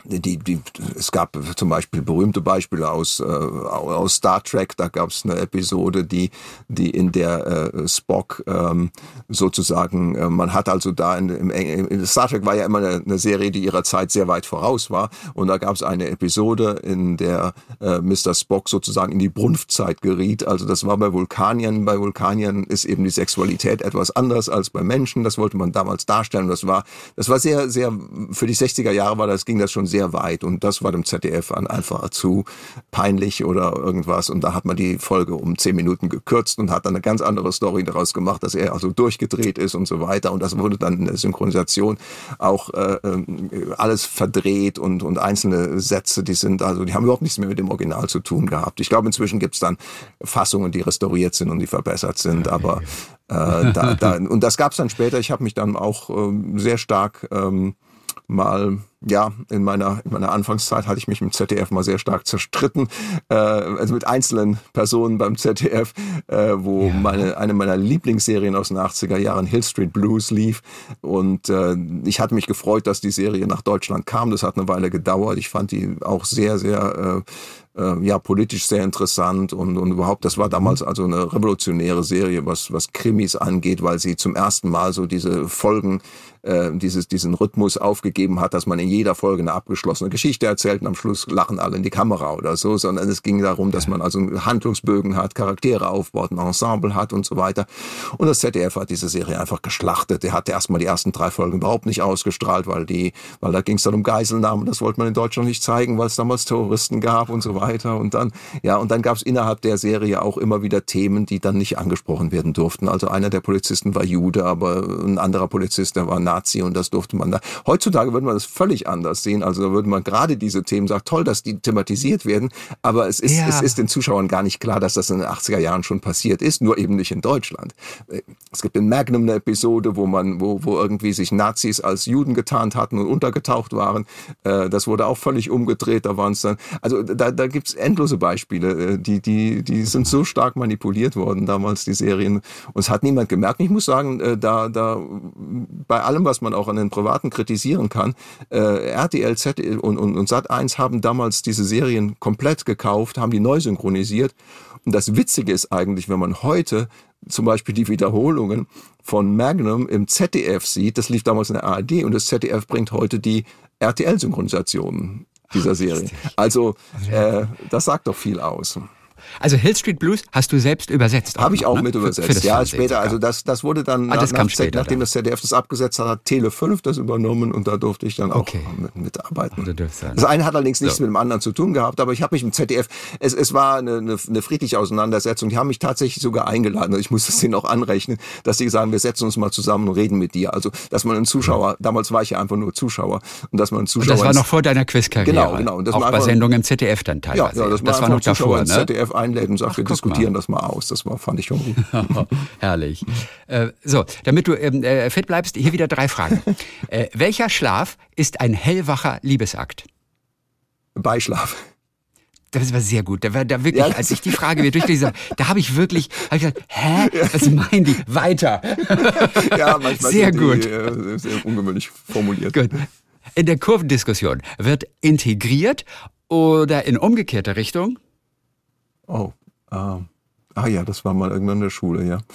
die, die, es gab zum Beispiel berühmte Beispiele aus, äh, aus Star Trek. Da gab es eine Episode, die, die in der äh, Spock ähm, sozusagen, äh, man hat also da in, im, in Star Trek war ja immer eine, eine, Serie, die ihrer Zeit sehr weit voraus war. Und da gab es eine Episode, in der äh, Mr. Spock sozusagen in die Brunftzeit geriet. Also das war bei Vulkaniern. Bei Vulkaniern ist eben die Sexualität etwas anders als bei Menschen. Das wollte man damals darstellen. Das war, das war sehr, sehr, für die 60er Jahre war das, ging das schon sehr weit und das war dem ZDF einfach zu peinlich oder irgendwas und da hat man die Folge um zehn Minuten gekürzt und hat dann eine ganz andere Story daraus gemacht, dass er also durchgedreht ist und so weiter und das wurde dann in der Synchronisation auch äh, ähm, alles verdreht und, und einzelne Sätze, die sind also, die haben überhaupt nichts mehr mit dem Original zu tun gehabt. Ich glaube, inzwischen gibt es dann Fassungen, die restauriert sind und die verbessert sind, aber äh, da, da, und das gab es dann später. Ich habe mich dann auch äh, sehr stark ähm, mal ja, in meiner, in meiner Anfangszeit hatte ich mich mit ZDF mal sehr stark zerstritten, äh, also mit einzelnen Personen beim ZDF, äh, wo ja. meine, eine meiner Lieblingsserien aus den 80er Jahren, Hill Street Blues, lief. Und äh, ich hatte mich gefreut, dass die Serie nach Deutschland kam. Das hat eine Weile gedauert. Ich fand die auch sehr, sehr äh, ja politisch sehr interessant und, und überhaupt, das war damals mhm. also eine revolutionäre Serie, was, was Krimis angeht, weil sie zum ersten Mal so diese Folgen, äh, dieses, diesen Rhythmus aufgegeben hat, dass man in jeder Folge eine abgeschlossene Geschichte erzählt und am Schluss lachen alle in die Kamera oder so, sondern es ging darum, dass man also Handlungsbögen hat, Charaktere aufbaut, ein Ensemble hat und so weiter. Und das ZDF hat diese Serie einfach geschlachtet. Der hatte erstmal die ersten drei Folgen überhaupt nicht ausgestrahlt, weil die, weil da ging es dann um Geiselnahmen. Das wollte man in Deutschland nicht zeigen, weil es damals Terroristen gab und so weiter. Und dann, ja, und dann gab es innerhalb der Serie auch immer wieder Themen, die dann nicht angesprochen werden durften. Also einer der Polizisten war Jude, aber ein anderer Polizist, der war Nazi und das durfte man da. Heutzutage würde man das völlig anders sehen. Also da würde man gerade diese Themen sagen, toll, dass die thematisiert werden, aber es ist, ja. es ist den Zuschauern gar nicht klar, dass das in den 80er Jahren schon passiert ist, nur eben nicht in Deutschland. Es gibt in Magnum eine Episode, wo man, wo, wo irgendwie sich Nazis als Juden getarnt hatten und untergetaucht waren. Äh, das wurde auch völlig umgedreht. Da waren es dann, also da, da gibt es endlose Beispiele, äh, die, die, die sind so stark manipuliert worden damals, die Serien. Und es hat niemand gemerkt. Ich muss sagen, äh, da, da, bei allem, was man auch an den Privaten kritisieren kann, RTL, Z und, und, und Sat1 haben damals diese Serien komplett gekauft, haben die neu synchronisiert. Und das Witzige ist eigentlich, wenn man heute zum Beispiel die Wiederholungen von Magnum im ZDF sieht, das lief damals in der ARD und das ZDF bringt heute die RTL-Synchronisationen dieser Serie. Also äh, das sagt doch viel aus. Also Hill Street Blues hast du selbst übersetzt. Habe ich auch ne? mit übersetzt. Für, ja, später. Also das, das wurde dann, ah, das nach, später nachdem dann. das ZDF das abgesetzt hat, hat Tele 5 das übernommen und da durfte ich dann auch Okay. mit, mitarbeiten. Sagen. Das eine hat allerdings nichts So. mit dem anderen zu tun gehabt, aber ich habe mich im ZDF, es, es war eine, eine, eine friedliche Auseinandersetzung, die haben mich tatsächlich sogar eingeladen. Also ich muss das denen auch anrechnen, dass die sagen, wir setzen uns mal zusammen und reden mit dir. Also, dass man einen Zuschauer, damals war ich ja einfach nur Zuschauer, und dass man einen Und Zuschauer... das war noch vor deiner Quizkarriere. Genau, genau. Und das auch war bei einfach- Sendungen im ZDF dann ja, teilweise. ja, das, das war einfach noch Zuschauer davor, ne? ZDF einlädt und sagt, Ach, wir diskutieren mal. das mal aus. Das war, fand ich schon gut. Herrlich. Äh, so, damit du ähm, äh, fit bleibst, hier wieder drei Fragen. äh, welcher Schlaf ist ein hellwacher Liebesakt? Beischlaf. Das war sehr gut. Da war da wirklich, Ja, als ich die Frage wieder durchgelesen habe, da habe ich wirklich, hab ich gedacht, hä? Was meinen die? Weiter. Ja, manchmal Sehr gut. die äh, sehr ungewöhnlich formuliert. Gut. In der Kurvendiskussion wird integriert oder in umgekehrter Richtung? Oh, ähm, ah ja, das war mal irgendwann in der Schule, ja.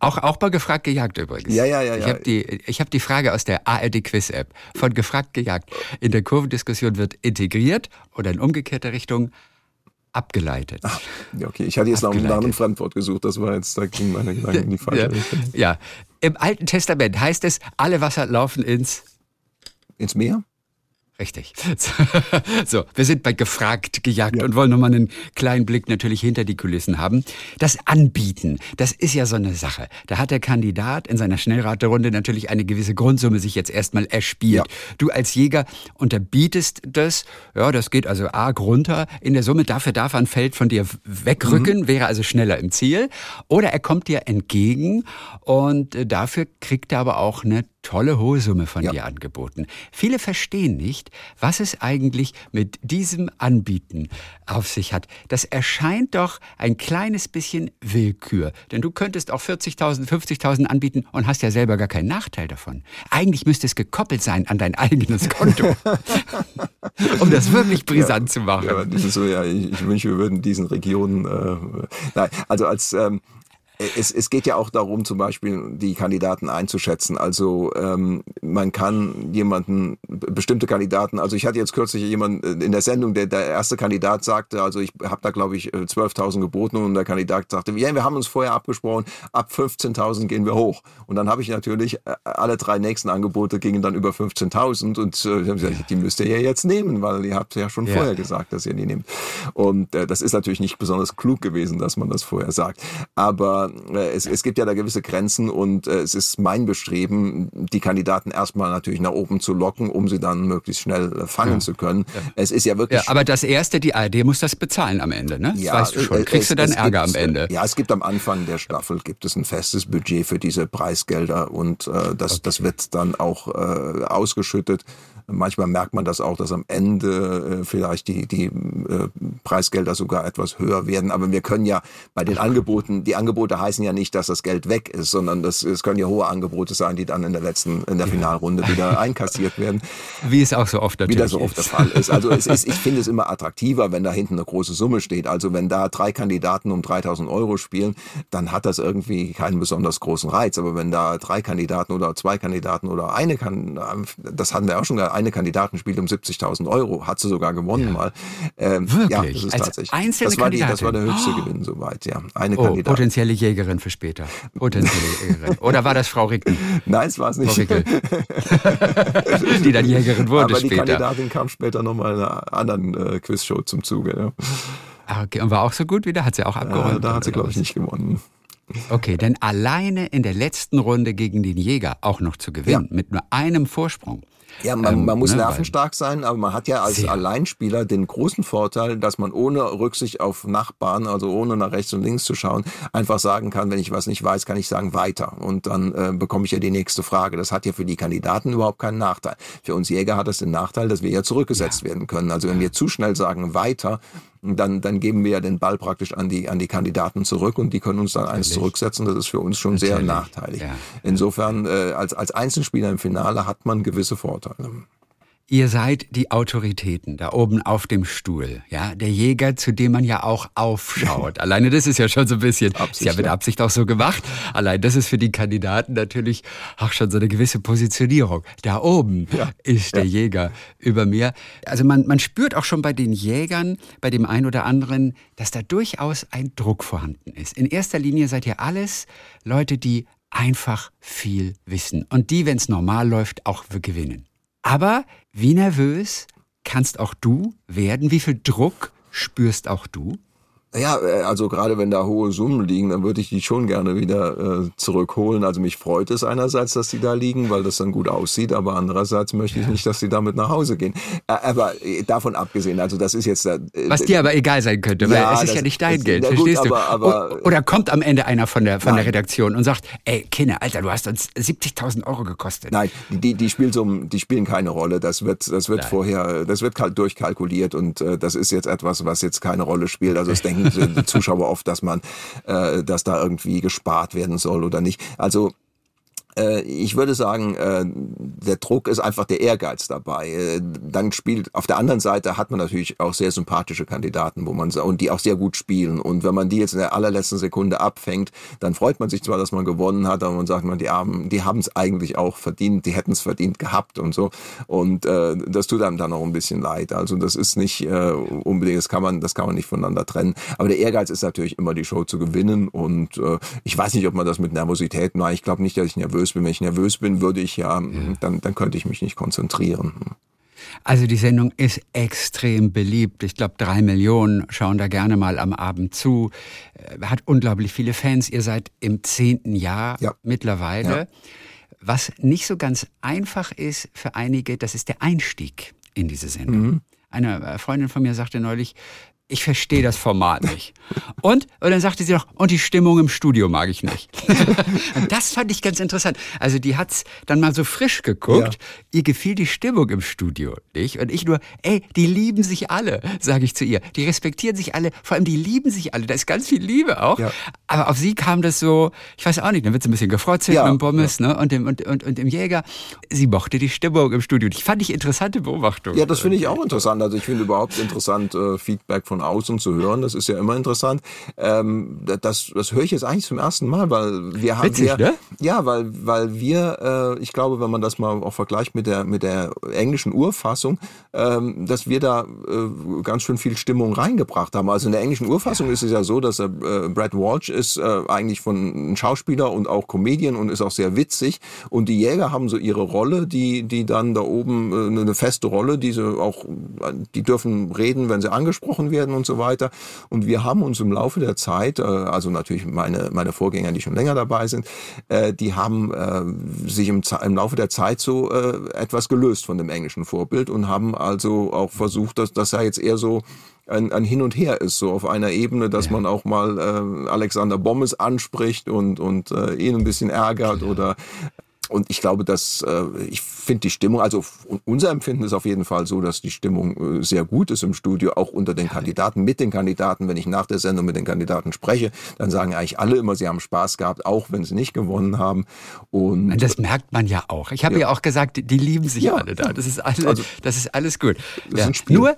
Auch, auch bei Gefragt gejagt übrigens. Ja, ja, ja, Ich habe die, ich hab die Frage aus der ARD-Quiz-App von Gefragt gejagt. In der Kurvendiskussion wird integriert oder in umgekehrter Richtung abgeleitet. Ja, okay. Ich hatte jetzt nach einem Abgeleitet. anderen Fremdwort gesucht. Das war jetzt, da gingen meine Gedanken in die falsche ja, ja. Im Alten Testament heißt es, alle Wasser laufen ins Ins Meer? Richtig. So, wir sind bei gefragt, gejagt und wollen nochmal einen kleinen Blick natürlich hinter die Kulissen haben. Das Anbieten, das ist ja so eine Sache. Da hat der Kandidat in seiner Schnellraterunde natürlich eine gewisse Grundsumme sich jetzt erstmal erspielt. Du als Jäger unterbietest das. Ja, das geht also arg runter in der Summe. Dafür darf er ein Feld von dir wegrücken, wäre also schneller im Ziel. Oder er kommt dir entgegen und äh, dafür kriegt er aber auch eine tolle hohe Summe von Ja. dir angeboten. Viele verstehen nicht, was es eigentlich mit diesem Anbieten auf sich hat. Das erscheint doch ein kleines bisschen Willkür. Denn du könntest auch 40.000, 50.000 anbieten und hast ja selber gar keinen Nachteil davon. Eigentlich müsste es gekoppelt sein an dein eigenes Konto. um das wirklich brisant zu machen. Ja, so, ja, ich, ich wünsche, wir würden diesen Regionen, äh, nein, also als, ähm, es, es geht ja auch darum, zum Beispiel die Kandidaten einzuschätzen. Also ähm, man kann jemanden, bestimmte Kandidaten, also ich hatte jetzt kürzlich jemanden in der Sendung, der, der erste Kandidat sagte, also ich habe da glaube ich 12.000 geboten und der Kandidat sagte, ja, wir haben uns vorher abgesprochen, ab 15.000 gehen wir hoch. Und dann habe ich natürlich, äh, alle drei nächsten Angebote gingen dann über 15.000 und äh, gesagt, die müsst ihr ja jetzt nehmen, weil ihr habt ja schon Ja. vorher gesagt, dass ihr die nehmt. Und äh, das ist natürlich nicht besonders klug gewesen, dass man das vorher sagt. Aber äh, es, es gibt ja da gewisse Grenzen und äh, es ist mein Bestreben, die Kandidaten erstmal natürlich nach oben zu locken, um sie dann möglichst schnell äh, fangen zu können. Es ist ja wirklich Ja, aber das Erste, die ARD muss das bezahlen am Ende, ne? Das weißt du schon. äh, Kriegst es- du dann Ärger am Ende? Ja, es gibt am Anfang der Staffel gibt es ein festes Budget für diese Preisgelder und äh, das, das wird dann auch äh, ausgeschüttet. Manchmal merkt man das auch, dass am Ende äh, vielleicht die, die äh, Preisgelder sogar etwas höher werden. Aber wir können ja bei den Angeboten, die Angebote heißen ja nicht, dass das Geld weg ist, sondern das, es können ja hohe Angebote sein, die dann in der letzten, in der Finalrunde wieder einkassiert werden Wie es auch so oft natürlich wie das so oft der ist. Fall ist. Also es ist, ich finde es immer attraktiver, wenn da hinten eine große Summe steht. Also wenn da drei Kandidaten um 3000 Euro spielen, dann hat das irgendwie keinen besonders großen Reiz. Aber wenn da drei Kandidaten oder zwei Kandidaten oder eine kann, das hatten wir auch schon gehabt, eine Kandidatin spielt um 70.000 Euro, hat sie sogar gewonnen mal. Ähm, Wirklich? Ja, das ist Als tatsächlich. einzelne das war, die, das war der höchste Gewinn soweit, ja. Eine Oh, Kandidatin. potenzielle Jägerin für später. Potenzielle Jägerin. Oder war das Frau Ricken? Nein, es war es Frau nicht. Rickel. die dann Jägerin wurde Aber die später. Kandidatin kam später nochmal in einer anderen äh, Quizshow zum Zuge. Ja. Ah, okay. Und war auch so gut wieder? Hat sie auch abgeräumt? Äh, da hat sie, glaube ich, nicht gewonnen. Okay, denn alleine in der letzten Runde gegen den Jäger auch noch zu gewinnen, mit nur einem Vorsprung. Ja, man, Ähm, man muss ne, nervenstark sein, aber man hat ja als Sehr. Alleinspieler den großen Vorteil, dass man ohne Rücksicht auf Nachbarn, also ohne nach rechts und links zu schauen, einfach sagen kann, wenn ich was nicht weiß, kann ich sagen weiter. Und dann äh, bekomme ich ja die nächste Frage. Das hat ja für die Kandidaten überhaupt keinen Nachteil. Für uns Jäger hat es den Nachteil, dass wir ja zurückgesetzt werden können. Also wenn wir zu schnell sagen weiter, dann, dann geben wir ja den Ball praktisch an die, an die Kandidaten zurück und die können uns dann eins zurücksetzen. Das ist für uns schon sehr Natürlich, nachteilig. ja. Insofern, äh, als, als Einzelspieler im Finale hat man gewisse Vorteile. Ihr seid die Autoritäten da oben auf dem Stuhl, ja, der Jäger, zu dem man ja auch aufschaut. Alleine das ist ja schon so ein bisschen, Absicht, ist ja mit Absicht auch so gemacht. Allein das ist für die Kandidaten natürlich auch schon so eine gewisse Positionierung. Da oben ja. ist der ja. Jäger über mir. Also man, man spürt auch schon bei den Jägern, bei dem einen oder anderen, dass da durchaus ein Druck vorhanden ist. In erster Linie seid ihr alles Leute, die einfach viel wissen und die, wenn es normal läuft, auch gewinnen. Aber wie nervös kannst auch du werden? Wie viel Druck spürst auch du? Ja, äh, also gerade wenn da hohe Summen liegen, dann würde ich die schon gerne wieder äh, zurückholen. Also mich freut es einerseits, dass die da liegen, weil das dann gut aussieht, aber andererseits möchte ich nicht, dass sie damit nach Hause gehen. Aber äh, davon abgesehen, also das ist jetzt... Äh, Was dir aber egal sein könnte, weil ja, es ist das, ja nicht dein Geld, verstehst gut, du? Aber, aber, Oder kommt am Ende einer von der, von der Redaktion und sagt, ey, Kinder, Alter, du hast uns 70.000 Euro gekostet. Nein, die, die, spielen so, die spielen keine Rolle. Das wird, das wird vorher, das wird durchkalkuliert und äh, das ist jetzt etwas, was jetzt keine Rolle spielt. Also das denken Zuschauer oft, dass man, äh, dass da irgendwie gespart werden soll oder nicht. Also ich würde sagen, äh, der Druck ist einfach der Ehrgeiz dabei. Äh, dann spielt auf der anderen Seite hat man natürlich auch sehr sympathische Kandidaten, wo man und die auch sehr gut spielen. Und wenn man die jetzt in der allerletzten Sekunde abfängt, dann freut man sich zwar, dass man gewonnen hat, aber man sagt man, die haben, die haben es eigentlich auch verdient, die hätten es verdient gehabt und so. Und äh, das tut einem dann auch ein bisschen leid. Also das ist nicht äh, unbedingt, das kann man, das kann man nicht voneinander trennen. Aber der Ehrgeiz ist natürlich immer die Show zu gewinnen. Und äh, ich weiß nicht, ob man das mit Nervosität, nein, ich glaube nicht, dass ich nervös nervös bin. Wenn ich nervös bin, würde ich ja, ja. Dann, dann könnte ich mich nicht konzentrieren. Also die Sendung ist extrem beliebt. Ich glaube, drei Millionen schauen da gerne mal am Abend zu. Äh, hat unglaublich viele Fans. Ihr seid im zehnten Jahr ja. mittlerweile. Ja. Was nicht so ganz einfach ist für einige, das ist der Einstieg in diese Sendung. Mhm. Eine äh, Freundin von mir sagte neulich, ich verstehe das Format nicht. Und, und dann sagte sie noch, und die Stimmung im Studio mag ich nicht. und das fand ich ganz interessant. Also die hat's dann mal so frisch geguckt. Ja. Ihr gefiel die Stimmung im Studio nicht. Und ich nur, ey, die lieben sich alle, sage ich zu ihr. Die respektieren sich alle, vor allem die lieben sich alle. Da ist ganz viel Liebe auch. Ja. Aber auf sie kam das so, ich weiß auch nicht, dann wird sie ein bisschen gefrotzelt ja. mit dem Pommes ne? und, dem, und, und, und dem Jäger. Sie mochte die Stimmung im Studio. Ich fand ich interessante Beobachtung. Ja, das finde ich auch interessant. Also ich finde überhaupt interessant äh, Feedback von von außen zu hören. Das ist ja immer interessant. Ähm, das, das höre ich jetzt eigentlich zum ersten Mal, weil wir haben Witzig, wir, ne? ja, weil weil wir, äh, ich glaube, wenn man das mal auch vergleicht mit der mit der englischen Urfassung, ähm, dass wir da äh, ganz schön viel Stimmung reingebracht haben. Also in der englischen Urfassung ja. ist es ja so, dass äh, Brad Walsh ist äh, eigentlich von ein Schauspieler und auch Comedian und ist auch sehr witzig. Und die Jäger haben so ihre Rolle, die die dann da oben äh, eine feste Rolle, die sie auch, die dürfen reden, wenn sie angesprochen werden werden und so weiter. Und wir haben uns im Laufe der Zeit, äh, also natürlich meine, meine Vorgänger, die schon länger dabei sind, äh, die haben äh, sich im, im Laufe der Zeit so etwas gelöst von dem englischen Vorbild und haben also auch versucht, dass das ja jetzt eher so ein, ein Hin und Her ist, so auf einer Ebene, dass ja. man auch mal äh, Alexander Bommes anspricht und, und äh, ihn ein bisschen ärgert ja. oder und ich glaube, dass äh, ich finde die Stimmung, also unser Empfinden ist auf jeden Fall so, dass die Stimmung äh, sehr gut ist im Studio, auch unter den Kandidaten, mit den Kandidaten. Wenn ich nach der Sendung mit den Kandidaten spreche, dann sagen eigentlich alle immer, sie haben Spaß gehabt, auch wenn sie nicht gewonnen haben. Und das merkt man ja auch. Ich habe ja. ja. auch gesagt, die lieben sich ja, alle da. Das ist alles, also, das ist alles gut. Ja. Nur,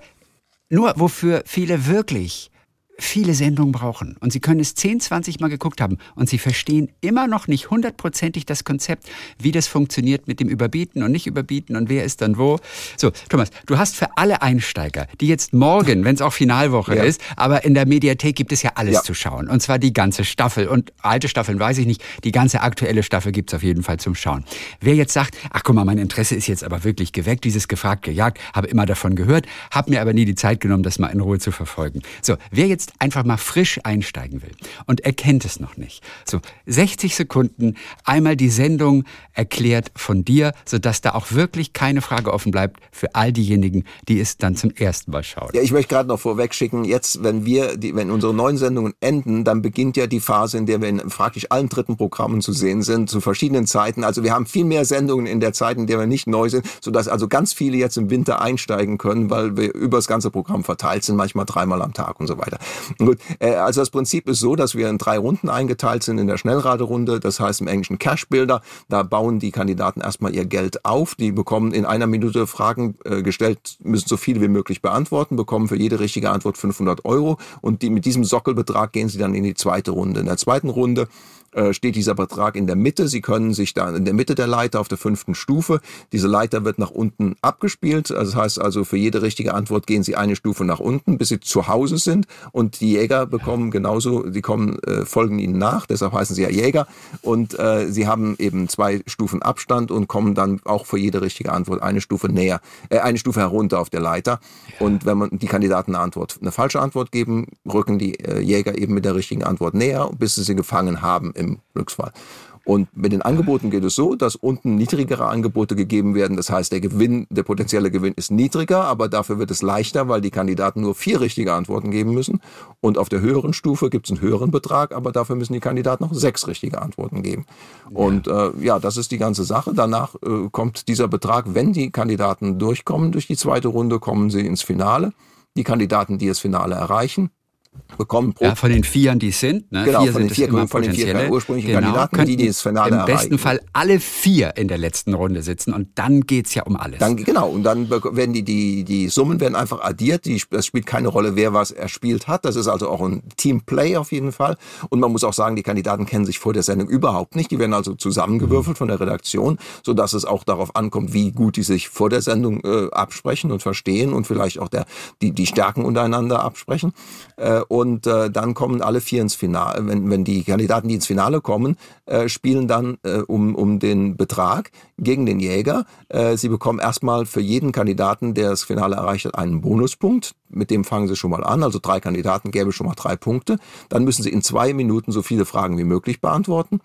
nur wofür viele wirklich viele Sendungen brauchen und Sie können es 10, 20 Mal geguckt haben und Sie verstehen immer noch nicht hundertprozentig das Konzept, wie das funktioniert mit dem Überbieten und nicht Überbieten und wer ist dann wo. So, Thomas, du hast für alle Einsteiger, die jetzt morgen, wenn es auch Finalwoche ja. ist, aber in der Mediathek gibt es ja alles ja. zu schauen und zwar die ganze Staffel und alte Staffeln weiß ich nicht, die ganze aktuelle Staffel gibt es auf jeden Fall zum Schauen. Wer jetzt sagt, ach guck mal, mein Interesse ist jetzt aber wirklich geweckt, dieses gefragt, gejagt, habe immer davon gehört, habe mir aber nie die Zeit genommen, das mal in Ruhe zu verfolgen. So, wer jetzt jetzt einfach mal frisch einsteigen will und erkennt es noch nicht. So 60 Sekunden einmal die Sendung erklärt von dir, sodass da auch wirklich keine Frage offen bleibt für all diejenigen, die es dann zum ersten Mal schauen. Ja, ich möchte gerade noch vorweg schicken, jetzt, wenn wir, die, wenn unsere neuen Sendungen enden, dann beginnt ja die Phase, in der wir in praktisch allen dritten Programmen zu sehen sind, zu verschiedenen Zeiten. Also wir haben viel mehr Sendungen in der Zeit, in der wir nicht neu sind, sodass also ganz viele jetzt im Winter einsteigen können, weil wir über das ganze Programm verteilt sind, manchmal dreimal am Tag und so weiter. Gut, äh, also das Prinzip ist so, dass wir in drei Runden eingeteilt sind in der Schnellraderunde, das heißt im Englischen Cash Builder. Da bauen die Kandidaten erstmal ihr Geld auf. Die bekommen in einer Minute Fragen äh, gestellt, müssen so viele wie möglich beantworten, bekommen für jede richtige Antwort 500 Euro und die, mit diesem Sockelbetrag gehen sie dann in die zweite Runde. In der zweiten Runde äh, steht dieser Betrag in der Mitte. Sie können sich da in der Mitte der Leiter auf der fünften Stufe, diese Leiter wird nach unten abgespielt. Das heißt also, für jede richtige Antwort gehen Sie eine Stufe nach unten, bis Sie zu Hause sind. Und die Jäger bekommen genauso, die kommen, äh, folgen ihnen nach, deshalb heißen sie ja Jäger. Und äh, sie haben eben zwei Stufen Abstand und kommen dann auch für jede richtige Antwort eine Stufe näher, äh, eine Stufe herunter auf der Leiter. Und wenn man die Kandidaten eine Antwort, eine falsche Antwort geben, rücken die äh, Jäger eben mit der richtigen Antwort näher, bis sie sie gefangen haben im Glücksfall. Und mit den Angeboten geht es so, dass unten niedrigere Angebote gegeben werden. Das heißt, der Gewinn, der potenzielle Gewinn ist niedriger, aber dafür wird es leichter, weil die Kandidaten nur vier richtige Antworten geben müssen. Und auf der höheren Stufe gibt es einen höheren Betrag, aber dafür müssen die Kandidaten noch sechs richtige Antworten geben. Und äh, ja, das ist die ganze Sache. Danach äh, kommt dieser Betrag, wenn die Kandidaten durchkommen durch die zweite Runde, kommen sie ins Finale. Die Kandidaten, die das Finale erreichen, bekommen pro ja, von den Vieren, die es sind. Ne? Genau, vier von, den vier, von den vier ursprünglichen genau, Kandidaten, die, die das Finale Im besten erreichen. Fall alle vier in der letzten Runde sitzen und dann geht's ja um alles. Dann, genau, und dann werden die, die, die Summen werden einfach addiert. Die, das spielt keine Rolle, wer was erspielt hat. Das ist also auch ein Teamplay auf jeden Fall. Und man muss auch sagen, die Kandidaten kennen sich vor der Sendung überhaupt nicht. Die werden also zusammengewürfelt von der Redaktion, sodass es auch darauf ankommt, wie gut die sich vor der Sendung äh, absprechen und verstehen und vielleicht auch der, die, die Stärken untereinander absprechen. Äh, und äh, dann kommen alle vier ins Finale. Wenn, wenn die Kandidaten, die ins Finale kommen, äh, spielen dann äh, um, um den Betrag gegen den Jäger. Äh, sie bekommen erstmal für jeden Kandidaten, der das Finale erreicht hat, einen Bonuspunkt. Mit dem fangen sie schon mal an. Also drei Kandidaten gäbe schon mal drei Punkte. Dann müssen sie in zwei Minuten so viele Fragen wie möglich beantworten.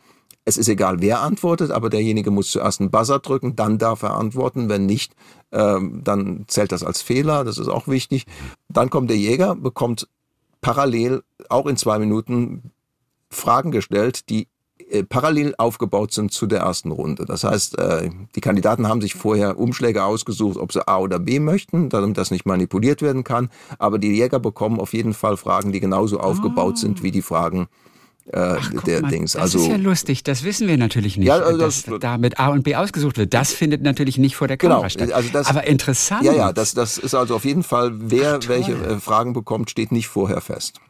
Es ist egal, wer antwortet, aber derjenige muss zuerst einen Buzzer drücken, dann darf er antworten. Wenn nicht, ähm, dann zählt das als Fehler. Das ist auch wichtig. Dann kommt der Jäger, bekommt parallel auch in zwei Minuten Fragen gestellt, die äh, parallel aufgebaut sind zu der ersten Runde. Das heißt, äh, die Kandidaten haben sich vorher Umschläge ausgesucht, ob sie A oder B möchten, damit das nicht manipuliert werden kann. Aber die Jäger bekommen auf jeden Fall Fragen, die genauso aufgebaut oh. sind wie die Fragen Ach, der mal, Dings. Das also, ist ja lustig, das wissen wir natürlich nicht, ja, also dass das, da mit A und B ausgesucht wird. Das findet natürlich nicht vor der genau, Kamera genau, statt. Also das, Aber interessant. Ja, ja, das, das ist also auf jeden Fall, wer Ach, welche äh, Fragen bekommt, steht nicht vorher fest.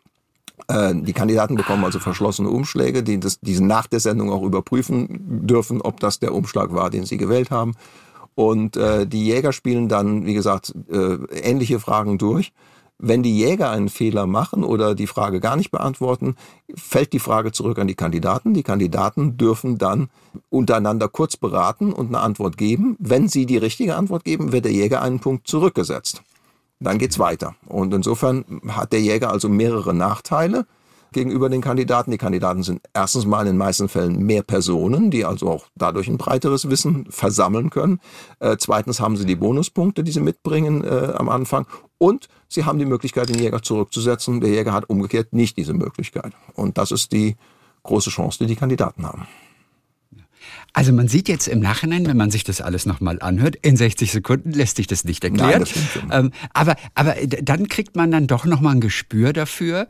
Äh, die Kandidaten bekommen also verschlossene Umschläge, die das, die nach der Sendung auch überprüfen dürfen, ob das der Umschlag war, den sie gewählt haben. Und äh, die Jäger spielen dann, wie gesagt, äh, ähnliche Fragen durch. Wenn die Jäger einen Fehler machen oder die Frage gar nicht beantworten, fällt die Frage zurück an die Kandidaten. Die Kandidaten dürfen dann untereinander kurz beraten und eine Antwort geben. Wenn sie die richtige Antwort geben, wird der Jäger einen Punkt zurückgesetzt. Dann geht's weiter. Und insofern hat der Jäger also mehrere Nachteile gegenüber den Kandidaten. Die Kandidaten sind erstens mal in den meisten Fällen mehr Personen, die also auch dadurch ein breiteres Wissen versammeln können. Äh, zweitens haben sie die Bonuspunkte, die sie mitbringen äh, am Anfang. Und sie haben die Möglichkeit, den Jäger zurückzusetzen. Der Jäger hat umgekehrt nicht diese Möglichkeit. Und das ist die große Chance, die die Kandidaten haben. Also man sieht jetzt im Nachhinein, wenn man sich das alles nochmal anhört, in 60 Sekunden lässt sich das nicht erklären. Nein, das ähm, aber, aber dann kriegt man dann doch nochmal ein Gespür dafür,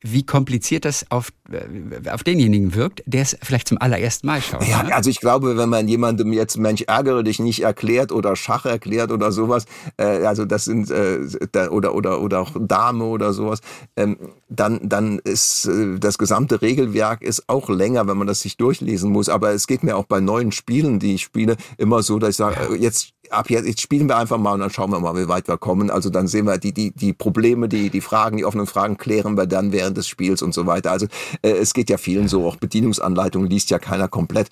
wie kompliziert das auf, äh, auf denjenigen wirkt, der es vielleicht zum allerersten Mal schaut. Ja, ne? also ich glaube, wenn man jemandem jetzt Mensch ärgere dich nicht erklärt oder Schach erklärt oder sowas, äh, also das sind äh, da, oder oder oder auch Dame oder sowas, ähm, dann dann ist äh, das gesamte Regelwerk ist auch länger, wenn man das sich durchlesen muss. Aber es geht mir auch bei neuen Spielen, die ich spiele, immer so, dass ich sage, ja. Äh, jetzt ab jetzt, jetzt spielen wir einfach mal und dann schauen wir mal, wie weit wir kommen. Also dann sehen wir die, die, die Probleme, die, die Fragen, die offenen Fragen klären wir dann während des Spiels und so weiter. Also äh, es geht ja vielen so, auch Bedienungsanleitungen liest ja keiner komplett.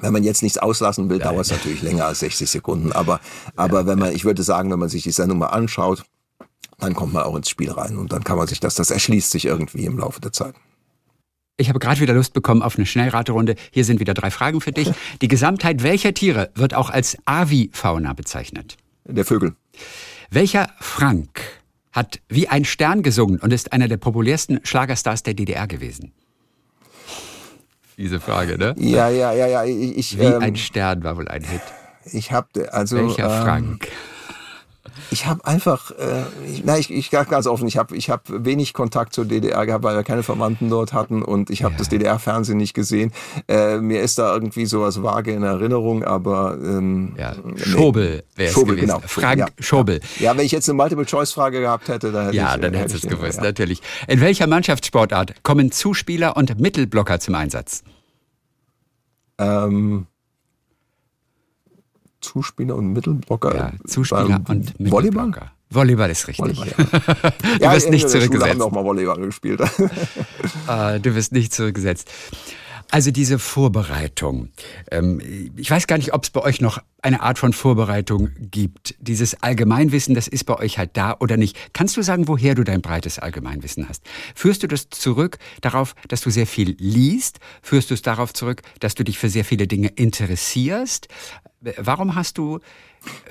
Wenn man jetzt nichts auslassen will, dauert es natürlich länger als 60 Sekunden. Aber, aber wenn man, ich würde sagen, wenn man sich die Sendung mal anschaut, dann kommt man auch ins Spiel rein und dann kann man sich das, das erschließt sich irgendwie im Laufe der Zeit. Ich habe gerade wieder Lust bekommen auf eine Schnellraterunde. Hier sind wieder drei Fragen für dich. Die Gesamtheit welcher Tiere wird auch als Avifauna bezeichnet? Der Vögel. Welcher Frank hat wie ein Stern gesungen und ist einer der populärsten Schlagerstars der DDR gewesen? Diese Frage, ne? Ja, ja, ja, ja. Ich, wie ähm, ein Stern war wohl ein Hit. Ich habe also. Welcher ähm, Frank? Ich ich habe einfach, äh, ich, nein, ich, ich ganz offen, ich habe ich hab wenig Kontakt zur DDR gehabt, weil wir keine Verwandten dort hatten und ich habe ja. das DDR-Fernsehen nicht gesehen. Äh, mir ist da irgendwie sowas vage in Erinnerung, aber ähm, ja. Schobel wäre es gewesen. Genau. Frank ja. Schobel. Ja, wenn ich jetzt eine Multiple-Choice-Frage gehabt hätte, dann hätte ja, ich... dann hättest du es gewusst, natürlich. In welcher Mannschaftssportart kommen Zuspieler und Mittelblocker zum Einsatz? Ähm, Zuspieler und Mittelblocker. Ja, Zuspieler und Mittelblocker. Volleyball? Volleyball ist richtig. Volleyball, ja. du ja, wirst nicht zurückgesetzt. Wir haben auch mal Volleyball gespielt. uh, du wirst nicht zurückgesetzt. Also diese Vorbereitung. Ähm, ich weiß gar nicht, ob es bei euch noch eine Art von Vorbereitung gibt. Dieses Allgemeinwissen, das ist bei euch halt da oder nicht. Kannst du sagen, woher du dein breites Allgemeinwissen hast? Führst du das zurück darauf, dass du sehr viel liest? Führst du es darauf zurück, dass du dich für sehr viele Dinge interessierst? Warum hast du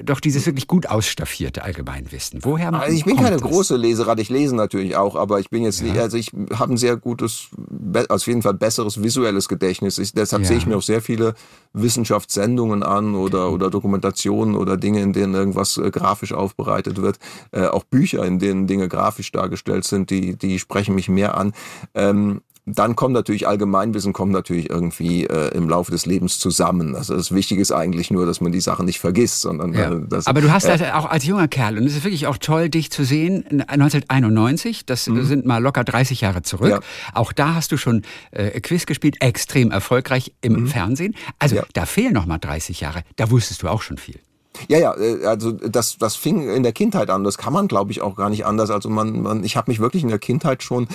doch dieses wirklich gut ausstaffierte Allgemeinwissen. Woher also Ich bin keine das? große Leserate, ich lese natürlich auch, aber ich bin jetzt ja. nicht, also ich habe ein sehr gutes, auf jeden Fall besseres visuelles Gedächtnis. Ich, deshalb ja. sehe ich mir auch sehr viele Wissenschaftssendungen an oder, oder Dokumentationen oder Dinge, in denen irgendwas äh, grafisch aufbereitet wird. Äh, auch Bücher, in denen Dinge grafisch dargestellt sind, die, die sprechen mich mehr an. Ähm, dann kommt natürlich Allgemeinwissen kommt natürlich irgendwie äh, im Laufe des Lebens zusammen. Also das Wichtige ist eigentlich nur, dass man die Sachen nicht vergisst, sondern ja. äh, das, Aber du hast äh, auch als junger Kerl und es ist wirklich auch toll, dich zu sehen. 1991, das mhm. sind mal locker 30 Jahre zurück. Ja. Auch da hast du schon äh, Quiz gespielt, extrem erfolgreich im mhm. Fernsehen. Also ja. da fehlen noch mal 30 Jahre. Da wusstest du auch schon viel. Ja, ja, äh, also das, das fing in der Kindheit an. Das kann man, glaube ich, auch gar nicht anders. Also man, man ich habe mich wirklich in der Kindheit schon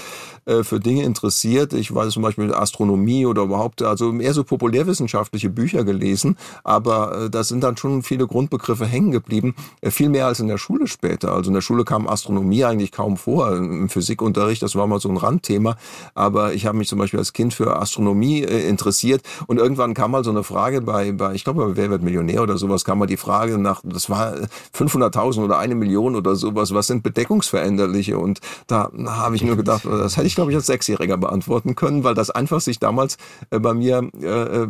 äh, für Dinge interessiert. Ich weiß zum Beispiel Astronomie oder überhaupt, also eher so populärwissenschaftliche Bücher gelesen. Aber äh, da sind dann schon viele Grundbegriffe hängen geblieben. Äh, viel mehr als in der Schule später. Also in der Schule kam Astronomie eigentlich kaum vor. Im Physikunterricht, das war mal so ein Randthema. Aber ich habe mich zum Beispiel als Kind für Astronomie äh, interessiert. Und irgendwann kam mal so eine Frage bei, bei ich glaube, Wer wird Millionär oder sowas, kam mal die Frage, Frage nach, das war 500.000 oder eine Million oder sowas, was sind Bedeckungsveränderliche? Und da habe ich nur gedacht, das hätte ich glaube ich als Sechsjähriger beantworten können, weil das einfach sich damals äh, bei mir äh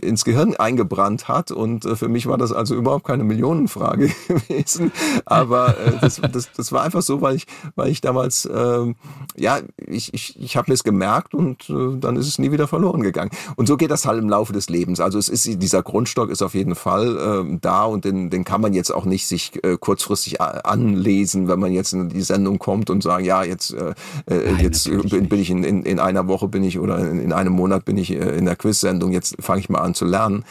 ins Gehirn eingebrannt hat und äh, für mich war das also überhaupt keine Millionenfrage gewesen, aber äh, das, das, das war einfach so, weil ich, weil ich damals, äh, ja, ich, ich, ich habe mir es gemerkt und äh, dann ist es nie wieder verloren gegangen. Und so geht das halt im Laufe des Lebens. Also es ist dieser Grundstock ist auf jeden Fall äh, da und den, den kann man jetzt auch nicht sich äh, kurzfristig anlesen, wenn man jetzt in die Sendung kommt und sagen, ja, jetzt, äh, äh Nein, jetzt bin, bin, ich in, in, in einer Woche bin ich oder in, in einem Monat bin ich äh, in der Quiz-Sendung, jetzt fange ich mal an zu lernen.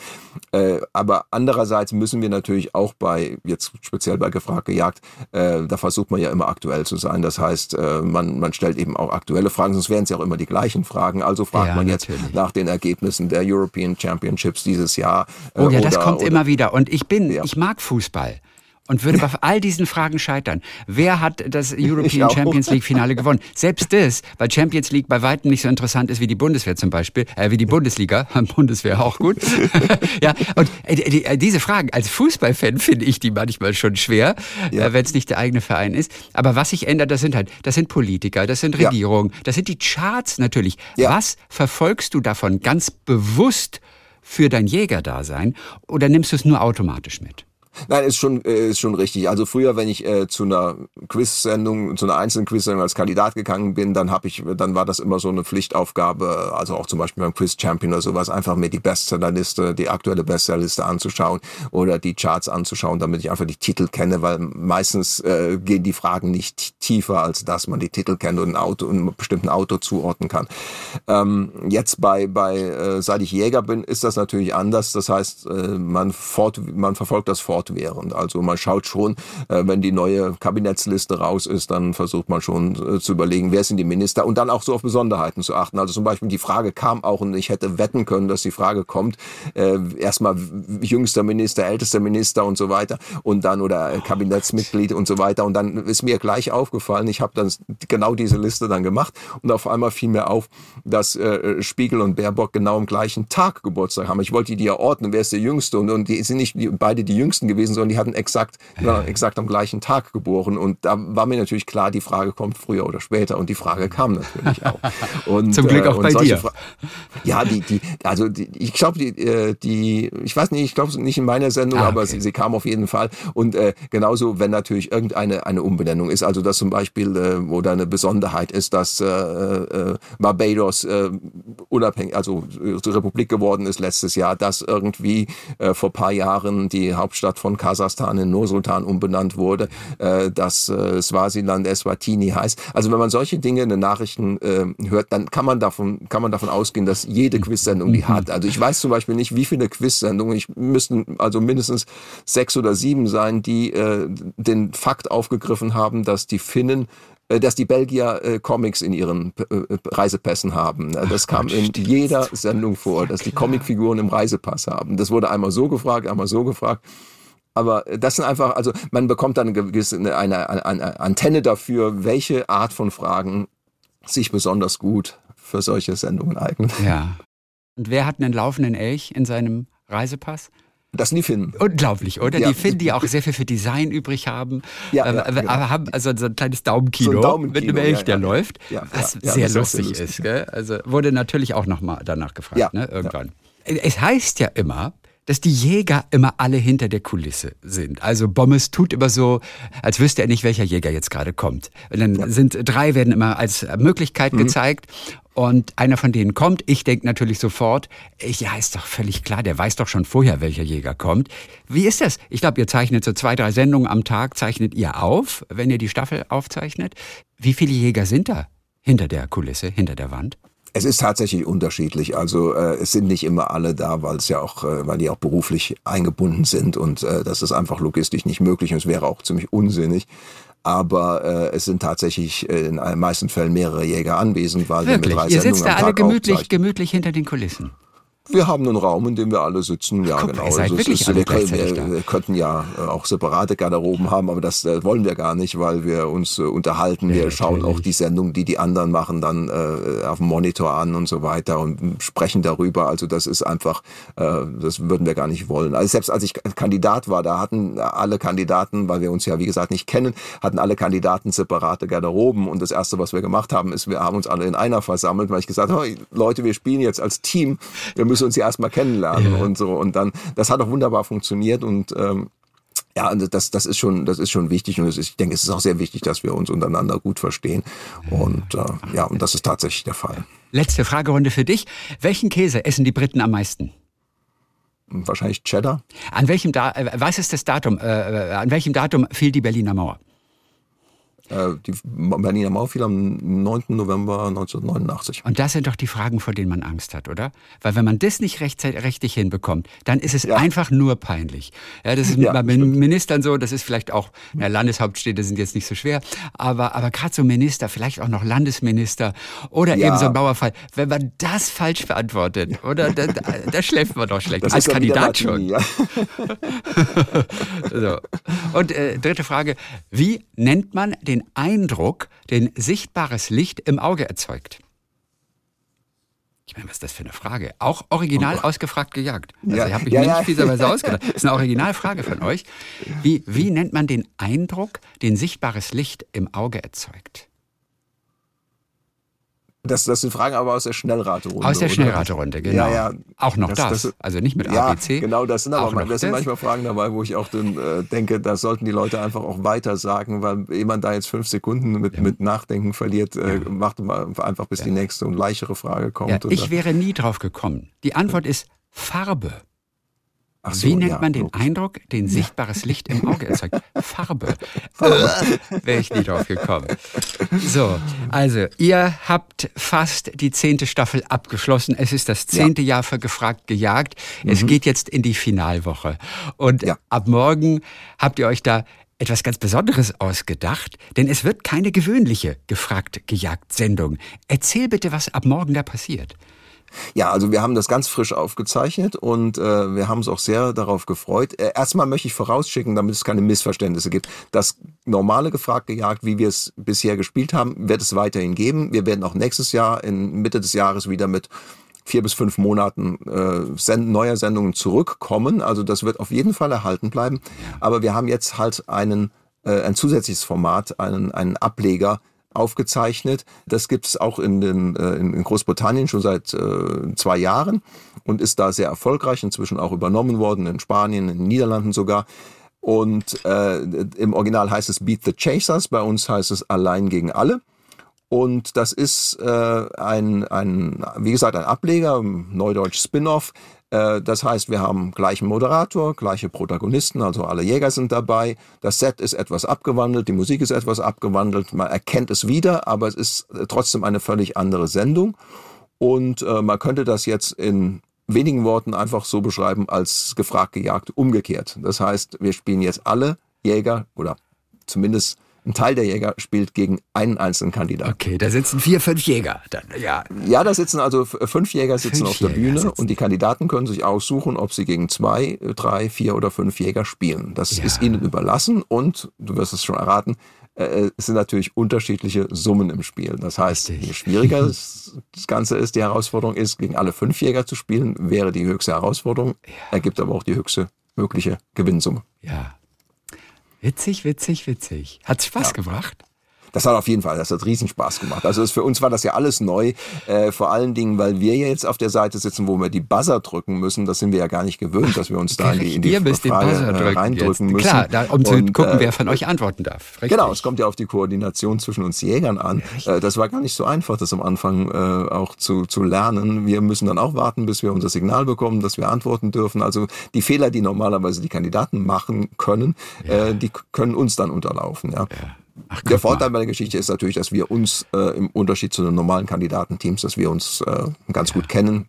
Äh, aber andererseits müssen wir natürlich auch bei, jetzt speziell bei Gefragt gejagt, äh, da versucht man ja immer aktuell zu sein. Das heißt, äh, man, man stellt eben auch aktuelle Fragen, sonst wären es ja auch immer die gleichen Fragen. Also fragt ja, man jetzt natürlich. nach den Ergebnissen der European Championships dieses Jahr. Äh, oh ja, das kommt oder, immer wieder. Und ich bin, ja. ich mag Fußball und würde bei all diesen Fragen scheitern. Wer hat das European Champions League Finale gewonnen? Selbst das, weil Champions League bei weitem nicht so interessant ist wie die Bundeswehr zum Beispiel, äh, wie die Bundesliga. Bundeswehr auch gut. ja, und äh, die, äh, diese Fragen als Fußballfan finde ich die manchmal schon schwer, ja. äh, wenn es nicht der eigene Verein ist. Aber was sich ändert, das sind halt, das sind Politiker, das sind Regierungen, ja. das sind die Charts natürlich. Ja. Was verfolgst du davon ganz bewusst für dein Jägerdasein oder nimmst du es nur automatisch mit? Nein, ist schon, äh, ist schon richtig. Also früher, wenn ich äh, zu einer Quiz-Sendung, zu einer einzelnen Quiz-Sendung als Kandidat gegangen bin, dann habe ich, dann war das immer so eine Pflichtaufgabe, also auch zum Beispiel beim Quiz Champion oder sowas, einfach mir die Bestsellerliste, die aktuelle Bestsellerliste anzuschauen oder die Charts anzuschauen, damit ich einfach die Titel kenne, weil meistens äh, gehen die Fragen nicht tiefer, als dass man die Titel kennt und ein Auto, einem bestimmten Auto zuordnen kann. Ähm, jetzt bei, bei, äh, seit ich Jäger bin, ist das natürlich anders. Das heißt, äh, man fort, man verfolgt das fort fortwährend. Also man schaut schon, äh, wenn die neue Kabinettsliste raus ist, dann versucht man schon äh, zu überlegen, wer sind die Minister und dann auch so auf Besonderheiten zu achten. Also zum Beispiel die Frage kam auch und ich hätte wetten können, dass die Frage kommt, äh, erstmal jüngster Minister, ältester Minister und so weiter und dann oder Kabinettsmitglied und so weiter und dann ist mir gleich auf, aufgefallen. Ich habe dann genau diese Liste dann gemacht und auf einmal fiel mir auf, dass Spiegel und Baerbock genau am gleichen Tag Geburtstag haben. Ich wollte die ja ordnen, wer ist der Jüngste und, und die sind nicht beide die Jüngsten gewesen, sondern die hatten exakt, äh. exakt am gleichen Tag geboren und da war mir natürlich klar, die Frage kommt früher oder später und die Frage kam natürlich auch. Und, Zum Glück auch äh, bei dir. Fra ja, die, die, also die, ich glaube, die, äh, die, ich weiß nicht, ich glaube nicht in meiner Sendung, ah, okay. aber sie, sie kam auf jeden Fall und äh, genauso, wenn natürlich irgendeine eine Umbenennung ist, also dass zum Beispiel äh, wo da eine Besonderheit ist, dass äh, äh, Barbados äh, unabhängig, also äh, Republik geworden ist letztes Jahr, dass irgendwie äh, vor paar Jahren die Hauptstadt von Kasachstan in Nursultan umbenannt wurde, äh, dass äh, Swasiland Eswatini heißt. Also wenn man solche Dinge in den Nachrichten äh, hört, dann kann man davon kann man davon ausgehen, dass jede Quizsendung die hat. Also ich weiß zum Beispiel nicht, wie viele Quizsendungen, ich müssten also mindestens sechs oder sieben sein, die äh, den Fakt aufgegriffen haben, dass die Finnen äh, dass die Belgier äh, Comics in ihren äh, Reisepässen haben. Das kam in jeder Sendung vor, dass die Comicfiguren im Reisepass haben. Das wurde einmal so gefragt, einmal so gefragt. Aber das sind einfach, also man bekommt dann eine gewisse eine, eine, Antenne dafür, welche Art von Fragen sich besonders gut für solche Sendungen eignen. Ja. Und wer hat einen laufenden Elch in seinem Reisepass? Das sind die Finnen. Unglaublich, oder? Ja. Die Finnen, die auch sehr viel für Design übrig haben, ja, ja, äh, genau. aber haben also so ein kleines Daumenkino, so ein Daumenkino mit einem Elch, der läuft, was sehr lustig, lustig ist. Gell? Also wurde natürlich auch nochmal danach gefragt, ne? irgendwann. Es heißt ja immer, dass die Jäger immer alle hinter der Kulisse sind. Also Bommes tut immer so, als wüsste er nicht, welcher Jäger jetzt gerade kommt. Und dann ja. sind drei werden immer als Möglichkeit mhm. gezeigt und einer von denen kommt. Ich denke natürlich sofort, ja, ist doch völlig klar, der weiß doch schon vorher, welcher Jäger kommt. Wie ist das? Ich glaube, ihr zeichnet so zwei, drei Sendungen am Tag, zeichnet ihr auf, wenn ihr die Staffel aufzeichnet. Wie viele Jäger sind da hinter der Kulisse, hinter der Wand? Es ist tatsächlich unterschiedlich. Also äh, es sind nicht immer alle da, weil es ja auch, äh, weil die auch beruflich eingebunden sind und äh, das ist einfach logistisch nicht möglich und es wäre auch ziemlich unsinnig. Aber äh, es sind tatsächlich äh, in den meisten Fällen mehrere Jäger anwesend, weil Wirklich? wir mit drei Ihr sitzt da alle gemütlich, gemütlich hinter den Kulissen. Wir haben einen Raum, in dem wir alle sitzen. Ja, Guck, genau. Ihr seid also wirklich ist, wir, können, wir, wir, könnten ja äh, auch separate Garderoben haben, aber das äh, wollen wir gar nicht, weil wir uns äh, unterhalten. Ja, wir natürlich. schauen auch die Sendung, die die anderen machen, dann äh, auf dem Monitor an und so weiter und sprechen darüber. Also das ist einfach, äh, das würden wir gar nicht wollen. Also selbst als ich Kandidat war, da hatten alle Kandidaten, weil wir uns ja wie gesagt nicht kennen, hatten alle Kandidaten separate Garderoben. Und das erste, was wir gemacht haben, ist, wir haben uns alle in einer versammelt, weil ich gesagt habe, Leute, wir spielen jetzt als Team. Wir müssen uns ja erstmal kennenlernen ja. und so. Und dann, das hat auch wunderbar funktioniert und ähm, ja, das, das ist schon, das ist schon wichtig und ist, ich denke, es ist auch sehr wichtig, dass wir uns untereinander gut verstehen. Und äh, ja, und das ist tatsächlich der Fall. Letzte Fragerunde für dich. Welchen Käse essen die Briten am meisten? Wahrscheinlich Cheddar. An welchem da äh, was ist das Datum? Äh, äh an welchem Datum fiel die Berliner Mauer? Äh, die Berliner Mauer fiel am 9. November 1989. Und das sind doch die Fragen, vor denen man Angst hat, oder? Weil wenn man das nicht rechtzeitig hinbekommt, dann ist es ja. einfach nur peinlich. Ja, das ist ja, bei stimmt. Ministern so, das ist vielleicht auch, na, Landeshauptstädte sind jetzt nicht so schwer, aber, aber gerade so Minister, vielleicht auch noch Landesminister oder ja. eben so ein Bauerfall, wenn man das falsch beantwortet, oder? Da, da, da schläft man doch schlecht. Das Als Kandidat schon. Ja. so. Und äh, dritte Frage, wie nennt man den Eindruck, den sichtbares Licht im Auge erzeugt? Ich meine, was ist das für eine Frage? Auch original oh. ausgefragt gejagt. Also ja. ich habe mich ja, nicht fieserweise ausgedacht. Das ist eine Originalfrage von euch. Wie, wie nennt man den Eindruck, den sichtbares Licht im Auge erzeugt? Das, das sind Fragen aber aus der Schnellraterunde. Aus der Schnellraterunde, genau. Ja, ja. Auch noch das, das, das, Also nicht mit ja, ABC. Genau, das sind aber das sind manchmal Fragen dabei, wo ich auch dann, äh, denke, da sollten die Leute einfach auch weiter sagen, weil jemand da jetzt fünf Sekunden mit, ja. mit Nachdenken verliert, äh, ja. macht einfach bis die nächste und leichere Frage kommt. ich wäre nie drauf gekommen. Die Antwort ist Farbe. So, Wie nennt ja, man den logisch. Eindruck, den sichtbares Licht im Auge erzeugt? Farbe. Äh, Wäre ich nie drauf gekommen. So, also ihr habt fast die zehnte Staffel abgeschlossen. Es ist das zehnte ja. Jahr für gefragt gejagt. Es mhm. geht jetzt in die Finalwoche. Und ja. ab morgen habt ihr euch da etwas ganz Besonderes ausgedacht, denn es wird keine gewöhnliche gefragt gejagt Sendung. Erzähl bitte, was ab morgen da passiert. Ja, also wir haben das ganz frisch aufgezeichnet und äh, wir haben uns auch sehr darauf gefreut. Äh, erstmal möchte ich vorausschicken, damit es keine Missverständnisse gibt. Das normale Gefragt gejagt, wie wir es bisher gespielt haben, wird es weiterhin geben. Wir werden auch nächstes Jahr in Mitte des Jahres wieder mit vier bis fünf Monaten äh, send neuer Sendungen zurückkommen. Also das wird auf jeden Fall erhalten bleiben. Aber wir haben jetzt halt einen äh, ein zusätzliches Format, einen, einen Ableger aufgezeichnet. Das gibt es auch in, den, äh, in Großbritannien schon seit äh, zwei Jahren und ist da sehr erfolgreich, inzwischen auch übernommen worden, in Spanien, in den Niederlanden sogar. Und äh, im Original heißt es Beat the Chasers, bei uns heißt es Allein gegen alle. Und das ist äh, ein, ein, wie gesagt, ein Ableger, Neudeutsch Spin-off, das heißt, wir haben gleichen Moderator, gleiche Protagonisten, also alle Jäger sind dabei. Das Set ist etwas abgewandelt, die Musik ist etwas abgewandelt, man erkennt es wieder, aber es ist äh, trotzdem eine völlig andere Sendung. Und äh, man könnte das jetzt in wenigen Worten einfach so beschreiben als gefragt, gejagt, umgekehrt. Das heißt, wir spielen jetzt alle Jäger oder zumindest ein Teil der Jäger spielt gegen einen einzelnen Kandidaten. Okay, da sitzen vier, fünf Jäger dann, ja. Ja, da sitzen also fünf Jäger sitzen fünf auf der Jäger Bühne sitzen. und die Kandidaten können sich aussuchen, ob sie gegen zwei, drei, vier oder fünf Jäger spielen. Das ja. ist ihnen überlassen und, du wirst es schon erraten, äh, es sind natürlich unterschiedliche Summen im Spiel. Das heißt, je schwieriger das Ganze ist, die Herausforderung ist, gegen alle fünf Jäger zu spielen, wäre die höchste Herausforderung, ja. ergibt aber auch die höchste mögliche Gewinnsumme. Ja. Witzig, witzig, witzig. Hat's Spaß ja. gebracht? Das hat auf jeden Fall, das hat riesen Spaß gemacht. Also das, für uns war das ja alles neu, äh, vor allen Dingen, weil wir ja jetzt auf der Seite sitzen, wo wir die Buzzer drücken müssen. Das sind wir ja gar nicht gewöhnt, dass wir uns da in die, in die Frage, drücken reindrücken müssen. Klar, da, um zu Und, gucken, äh, wer von euch antworten darf. Richtig. Genau, es kommt ja auf die Koordination zwischen uns Jägern an. Äh, das war gar nicht so einfach, das am Anfang äh, auch zu, zu lernen. Wir müssen dann auch warten, bis wir unser Signal bekommen, dass wir antworten dürfen. Also die Fehler, die normalerweise die Kandidaten machen können, ja. äh, die können uns dann unterlaufen. Ja. ja. Ach, der Vorteil mal. bei der Geschichte ist natürlich, dass wir uns äh, im Unterschied zu den normalen Kandidatenteams, dass wir uns äh, ganz ja. gut kennen,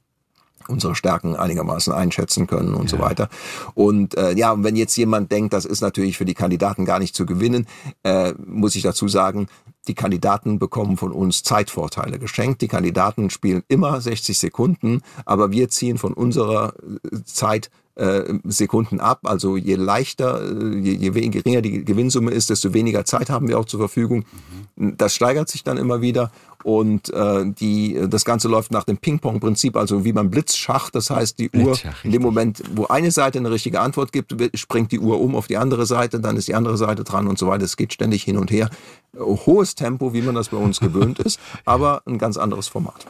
unsere Stärken einigermaßen einschätzen können und ja. so weiter. Und äh, ja, wenn jetzt jemand denkt, das ist natürlich für die Kandidaten gar nicht zu gewinnen, äh, muss ich dazu sagen, die Kandidaten bekommen von uns Zeitvorteile geschenkt. Die Kandidaten spielen immer 60 Sekunden, aber wir ziehen von unserer äh, Zeit Sekunden ab. Also je leichter, äh, je, je geringer die Gewinnsumme ist, desto weniger Zeit haben wir auch zur Verfügung. Mhm. Das steigert sich dann immer wieder und äh, die, das Ganze läuft nach dem Ping-Pong-Prinzip, also wie beim Blitzschach. Das heißt, die Uhr in dem Moment, wo eine Seite eine richtige Antwort gibt, springt die Uhr um auf die andere Seite, dann ist die andere Seite dran und so weiter. Es geht ständig hin und her. Hohes Tempo, wie man das bei uns gewöhnt ist, aber ein ganz anderes Format.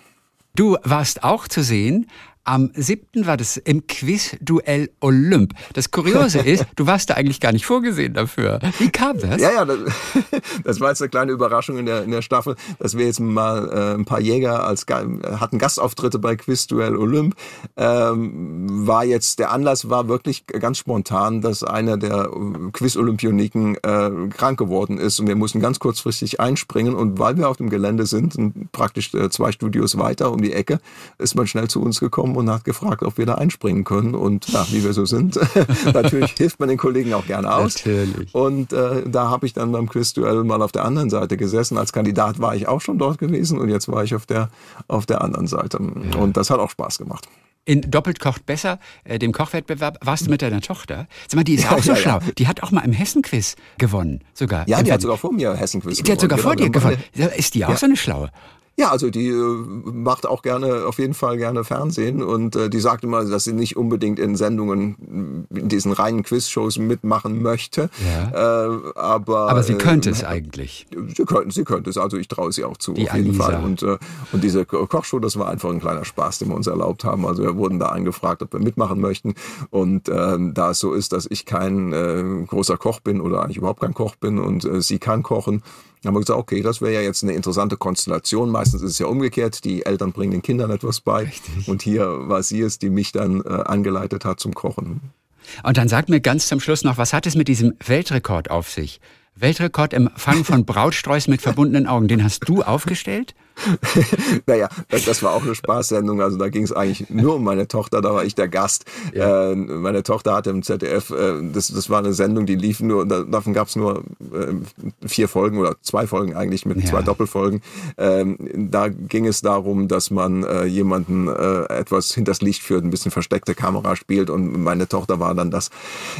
Du warst auch zu sehen am 7. war das im Quiz-Duell Olymp. Das Kuriose ist, du warst da eigentlich gar nicht vorgesehen dafür. Wie kam das? Ja, ja, das, das war jetzt eine kleine Überraschung in der, in der Staffel, dass wir jetzt mal äh, ein paar Jäger als hatten Gastauftritte bei Quiz-Duell Olymp. Ähm, war jetzt, der Anlass war wirklich ganz spontan, dass einer der Quiz-Olympioniken äh, krank geworden ist und wir mussten ganz kurzfristig einspringen und weil wir auf dem Gelände sind, praktisch äh, zwei Studios weiter um die Ecke, ist man schnell zu uns gekommen gekommen und hat gefragt, ob wir da einspringen können. Und ja, wie wir so sind, natürlich hilft man den Kollegen auch gerne aus. Natürlich. Und äh, da habe ich dann beim Quizduell mal auf der anderen Seite gesessen. Als Kandidat war ich auch schon dort gewesen und jetzt war ich auf der, auf der anderen Seite. Ja. Und das hat auch Spaß gemacht. In Doppelt kocht besser, äh, dem Kochwettbewerb, warst du mit deiner Tochter. Sag mal, die ist ja, auch so ja, schlau. Ja. Die hat auch mal im Hessen-Quiz gewonnen, sogar. Ja, die hat sogar vor mir Hessen-Quiz gewonnen. Die hat sogar genau, vor dir gewonnen. Ist die auch so eine Schlaue? Ja, also die äh, macht auch gerne, auf jeden Fall gerne Fernsehen und äh, die sagt immer, dass sie nicht unbedingt in Sendungen, in diesen reinen Quizshows mitmachen möchte. Ja. Äh, aber, aber sie könnte äh, es eigentlich. Sie könnte, sie könnte es, also ich traue sie auch zu, die auf jeden Alisa. Fall. Und, äh, und diese Kochshow, das war einfach ein kleiner Spaß, den wir uns erlaubt haben. Also wir wurden da angefragt, ob wir mitmachen möchten. Und äh, da es so ist, dass ich kein äh, großer Koch bin oder eigentlich überhaupt kein Koch bin und äh, sie kann kochen, dann haben wir gesagt, okay, das wäre ja jetzt eine interessante Konstellation. Meistens ist es ja umgekehrt, die Eltern bringen den Kindern etwas bei. Richtig. Und hier war sie es, die mich dann äh, angeleitet hat zum Kochen. Und dann sag mir ganz zum Schluss noch, was hat es mit diesem Weltrekord auf sich? Weltrekord im Fangen von Brautsträußen mit verbundenen Augen, den hast du aufgestellt? naja, das, das, war auch eine Spaßsendung. Also da ging es eigentlich nur um meine Tochter, da war ich der Gast. Ja. Äh, meine Tochter hatte im ZDF, äh, das, das war eine Sendung, die lief nur, da, davon gab es nur äh, vier Folgen oder zwei Folgen eigentlich mit ja. zwei Doppelfolgen. Ähm, da ging es darum, dass man äh, jemanden äh, etwas hinters Licht führt, ein bisschen versteckte Kamera spielt und meine Tochter war dann das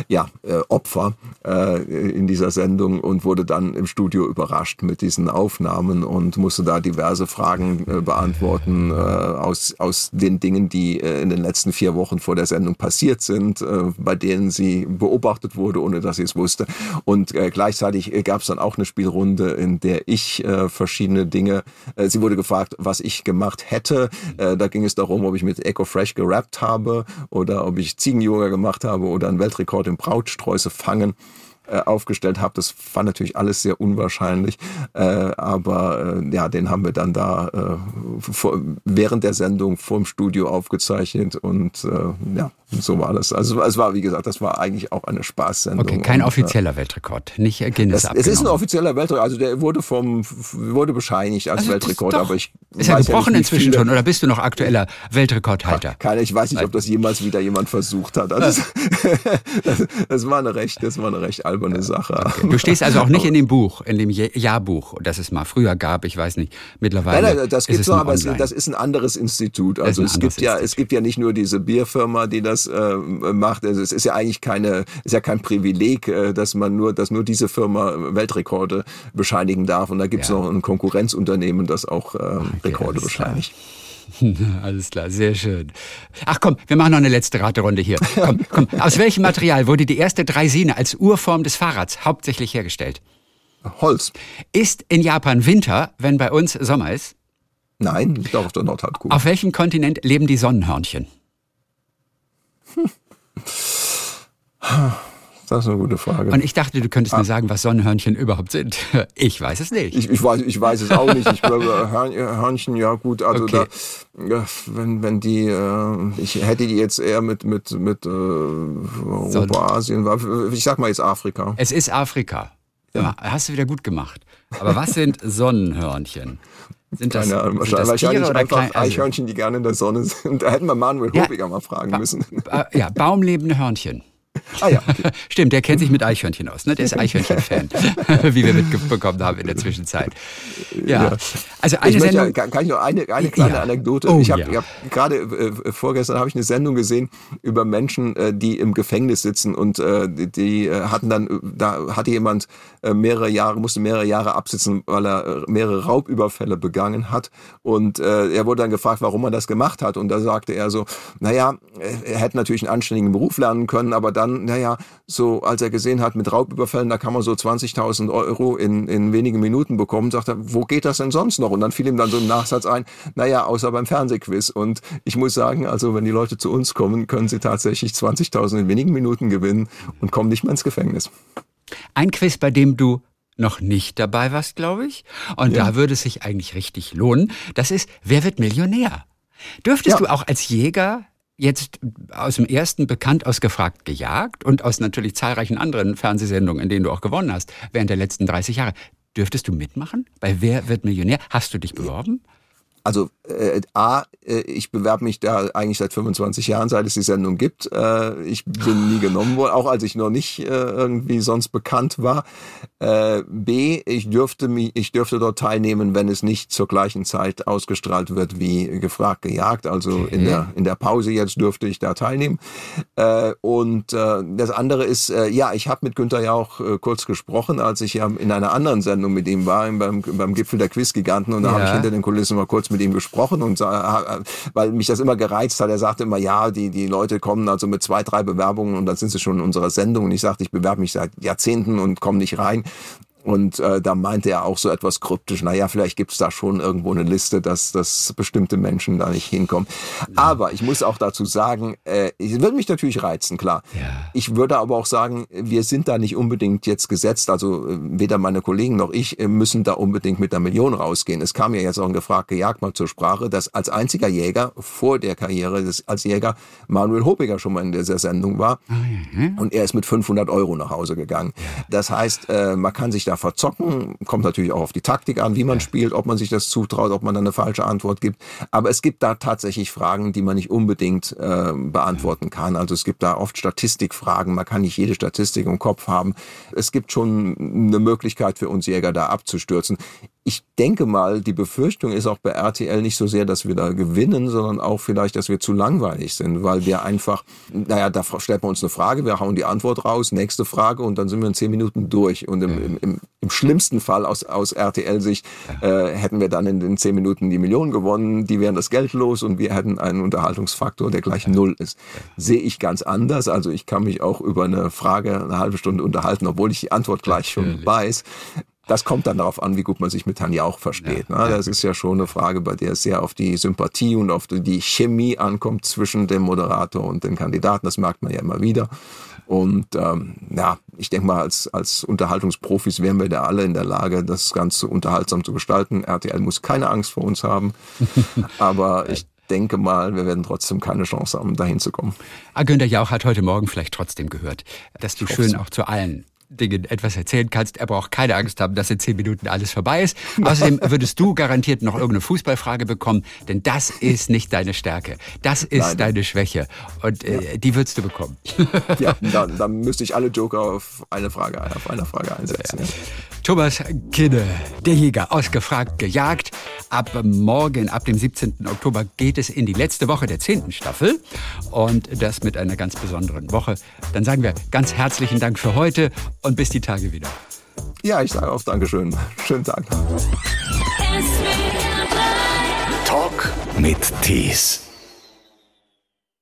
ja, äh, Opfer in dieser Sendung und wurde dann im Studio überrascht mit diesen Aufnahmen und musste da diverse Fragen äh, beantworten äh, aus, aus den Dingen, die äh, in den letzten vier Wochen vor der Sendung passiert sind, äh, bei denen sie beobachtet wurde, ohne dass sie es wusste. Und äh, gleichzeitig äh, gab es dann auch eine Spielrunde, in der ich verschiedene Dinge, sie wurde gefragt, was ich gemacht hätte. Da ging es darum, ob ich mit Eco Fresh gerappt habe oder ob ich Ziegen-Yoga gemacht habe oder einen Weltrekord im Brautsträuße fangen. Äh, aufgestellt habe. Das war natürlich alles sehr unwahrscheinlich, äh, aber äh, ja, den haben wir dann da äh, vor, während der Sendung vorm Studio aufgezeichnet und äh, ja, so war das. Also es war, wie gesagt, das war eigentlich auch eine Spaßsendung. Okay, kein und, äh, offizieller Weltrekord, nicht Guinness es, es ist ein offizieller Weltrekord, also der wurde vom wurde bescheinigt als also Weltrekord, aber ich ist ja gebrochen ja inzwischen schon oder bist du noch aktueller Weltrekordhalter? Keine, ich weiß nicht, ob das jemals wieder jemand versucht hat. Also das, das, war eine recht, das war eine recht alberne Sache. Okay. Du stehst also auch nicht in dem Buch, in dem Jahrbuch, das es mal früher gab, ich weiß nicht, mittlerweile. Nein, nein, das gibt es noch, aber das ist ein anderes Institut. Also es gibt ja, es gibt ja nicht nur diese Bierfirma, die das äh, macht. Also es ist ja eigentlich keine, ist ja kein Privileg, äh, dass man nur, dass nur diese Firma Weltrekorde bescheinigen darf. Und da gibt es ja. noch ein Konkurrenzunternehmen, das auch äh, Rekorde okay, bescheinigt. Alles klar, sehr schön. Ach komm, wir machen noch eine letzte Raterunde hier. Komm, komm. Aus welchem Material wurde die erste Dreisine als Urform des Fahrrads hauptsächlich hergestellt? Holz. Ist in Japan Winter, wenn bei uns Sommer ist? Nein, liegt auch auf der Nordhalbkugel. Auf welchem Kontinent leben die Sonnenhörnchen? Das ist eine gute Frage. Und ich dachte, du könntest ah. mir sagen, was Sonnenhörnchen überhaupt sind. Ich weiß es nicht. Ich, ich, weiß, ich weiß es auch nicht. Ich glaube, Hörnchen, ja gut, also okay. da, wenn, wenn die, äh, ich hätte die jetzt eher mit, mit, mit äh, Europa, Asien, ich sag mal jetzt Afrika. Es ist Afrika. Ja. Hast du wieder gut gemacht. Aber was sind Sonnenhörnchen? Sind das, Keine Ahnung, wahrscheinlich, wahrscheinlich einfach klein, also, Eichhörnchen, die gerne in der Sonne sind. Da hätten wir Manuel ja, Hobiger mal fragen müssen. Ja, baumlebende Hörnchen. Ah ja. Okay. Stimmt, der kennt sich mit Eichhörnchen aus. Ne? Der ist Eichhörnchen-Fan, wie wir mitbekommen haben in der Zwischenzeit. Ja. ja. Also eine ich Sendung. Ja, kann ich noch eine, eine kleine ja. Anekdote? Oh, ich habe ja. hab gerade äh, vorgestern habe ich eine Sendung gesehen über Menschen, äh, die im Gefängnis sitzen und äh, die, äh, hatten dann, da hatte jemand äh, mehrere Jahre, musste mehrere Jahre absitzen, weil er äh, mehrere Raubüberfälle begangen hat. Und äh, er wurde dann gefragt, warum er das gemacht hat. Und da sagte er so, naja, er hätte natürlich einen anständigen Beruf lernen können, aber dann, naja, so als er gesehen hat, mit Raubüberfällen, da kann man so 20.000 Euro in, in wenigen Minuten bekommen, sagt er, wo geht das denn sonst noch? Und dann fiel ihm dann so ein Nachsatz ein, naja, außer beim Fernsehquiz. Und ich muss sagen, also wenn die Leute zu uns kommen, können sie tatsächlich 20.000 in wenigen Minuten gewinnen und kommen nicht mehr ins Gefängnis. Ein Quiz, bei dem du noch nicht dabei warst, glaube ich. Und ja. da würde es sich eigentlich richtig lohnen. Das ist, wer wird Millionär? Dürftest ja. du auch als Jäger jetzt aus dem ersten bekannt aus gefragt gejagt und aus natürlich zahlreichen anderen Fernsehsendungen, in denen du auch gewonnen hast, während der letzten 30 Jahre. Dürftest du mitmachen? Bei Wer wird Millionär? Hast du dich beworben? Also äh, A, äh, ich bewerbe mich da eigentlich seit 25 Jahren, seit es die Sendung gibt. Äh, ich bin nie genommen worden, auch als ich noch nicht äh, irgendwie sonst bekannt war. Äh, B, ich dürfte mich, ich dürfte dort teilnehmen, wenn es nicht zur gleichen Zeit ausgestrahlt wird wie gefragt gejagt. Also okay. in der in der Pause jetzt dürfte ich da teilnehmen. Äh, und äh, das andere ist, äh, ja, ich habe mit Günther ja auch äh, kurz gesprochen, als ich ja in einer anderen Sendung mit ihm war, beim beim Gipfel der Quizgiganten, und da ja. habe ich hinter den Kulissen mal kurz mit ihm gesprochen und weil mich das immer gereizt hat. Er sagte immer, ja, die, die Leute kommen also mit zwei, drei Bewerbungen und dann sind sie schon in unserer Sendung. Und ich sagte, ich bewerbe mich seit Jahrzehnten und komme nicht rein. Und äh, da meinte er auch so etwas kryptisch, naja, vielleicht gibt's da schon irgendwo eine Liste, dass, dass bestimmte Menschen da nicht hinkommen. Ja. Aber ich muss auch dazu sagen, äh, es würde mich natürlich reizen, klar. Ja. Ich würde aber auch sagen, wir sind da nicht unbedingt jetzt gesetzt, also äh, weder meine Kollegen noch ich äh, müssen da unbedingt mit der Million rausgehen. Es kam ja jetzt auch ein gefragt gejagt mal zur Sprache, dass als einziger Jäger vor der Karriere des, als Jäger Manuel Hopiger schon mal in dieser Sendung war. Mhm. Und er ist mit 500 Euro nach Hause gegangen. Das heißt, äh, man kann sich da verzocken, kommt natürlich auch auf die Taktik an, wie man spielt, ob man sich das zutraut, ob man dann eine falsche Antwort gibt. Aber es gibt da tatsächlich Fragen, die man nicht unbedingt äh, beantworten kann. Also es gibt da oft Statistikfragen, man kann nicht jede Statistik im Kopf haben. Es gibt schon eine Möglichkeit für uns Jäger da abzustürzen ich denke mal, die Befürchtung ist auch bei RTL nicht so sehr, dass wir da gewinnen, sondern auch vielleicht, dass wir zu langweilig sind, weil wir einfach, naja, da stellt man uns eine Frage, wir hauen die Antwort raus, nächste Frage und dann sind wir in zehn Minuten durch. Und im, im, im schlimmsten Fall aus, aus RTL-Sicht äh, hätten wir dann in den zehn Minuten die Millionen gewonnen, die wären das Geld los und wir hätten einen Unterhaltungsfaktor, der gleich null ist. Sehe ich ganz anders. Also ich kann mich auch über eine Frage eine halbe Stunde unterhalten, obwohl ich die Antwort gleich schon weiß das kommt dann darauf an, wie gut man sich mit Tanja auch versteht. Ja, ne? Das ist ja schon eine Frage, bei der es sehr auf die Sympathie und auf die Chemie ankommt zwischen dem Moderator und den Kandidaten. Das merkt man ja immer wieder. Und ähm, ja, ich denke mal, als, als Unterhaltungsprofis wären wir da alle in der Lage, das Ganze unterhaltsam zu gestalten. RTL muss keine Angst vor uns haben. Aber ich denke mal, wir werden trotzdem keine Chance haben, dahin zu kommen. Ah, Günter Jauch hat heute Morgen vielleicht trotzdem gehört, dass du schön auch zu allen Dingen etwas erzählen kannst. Er braucht keine Angst haben, dass in zehn Minuten alles vorbei ist. Außerdem würdest du garantiert noch irgendeine Fußballfrage bekommen, denn das ist nicht deine Stärke. Das ist Nein. deine Schwäche. Und äh, ja. die würdest du bekommen. Ja, dann, dann müsste ich alle Joker auf eine Frage, auf eine Frage einsetzen. Ja. Thomas Kinne, der Jäger, ausgefragt, gejagt. Ab morgen, ab dem 17. Oktober geht es in die letzte Woche der 10. Staffel und das mit einer ganz besonderen Woche. Dann sagen wir ganz herzlichen Dank für heute und bis die Tage wieder. Ja, ich sage auch Dankeschön. Schönen Tag. Talk mit Tees.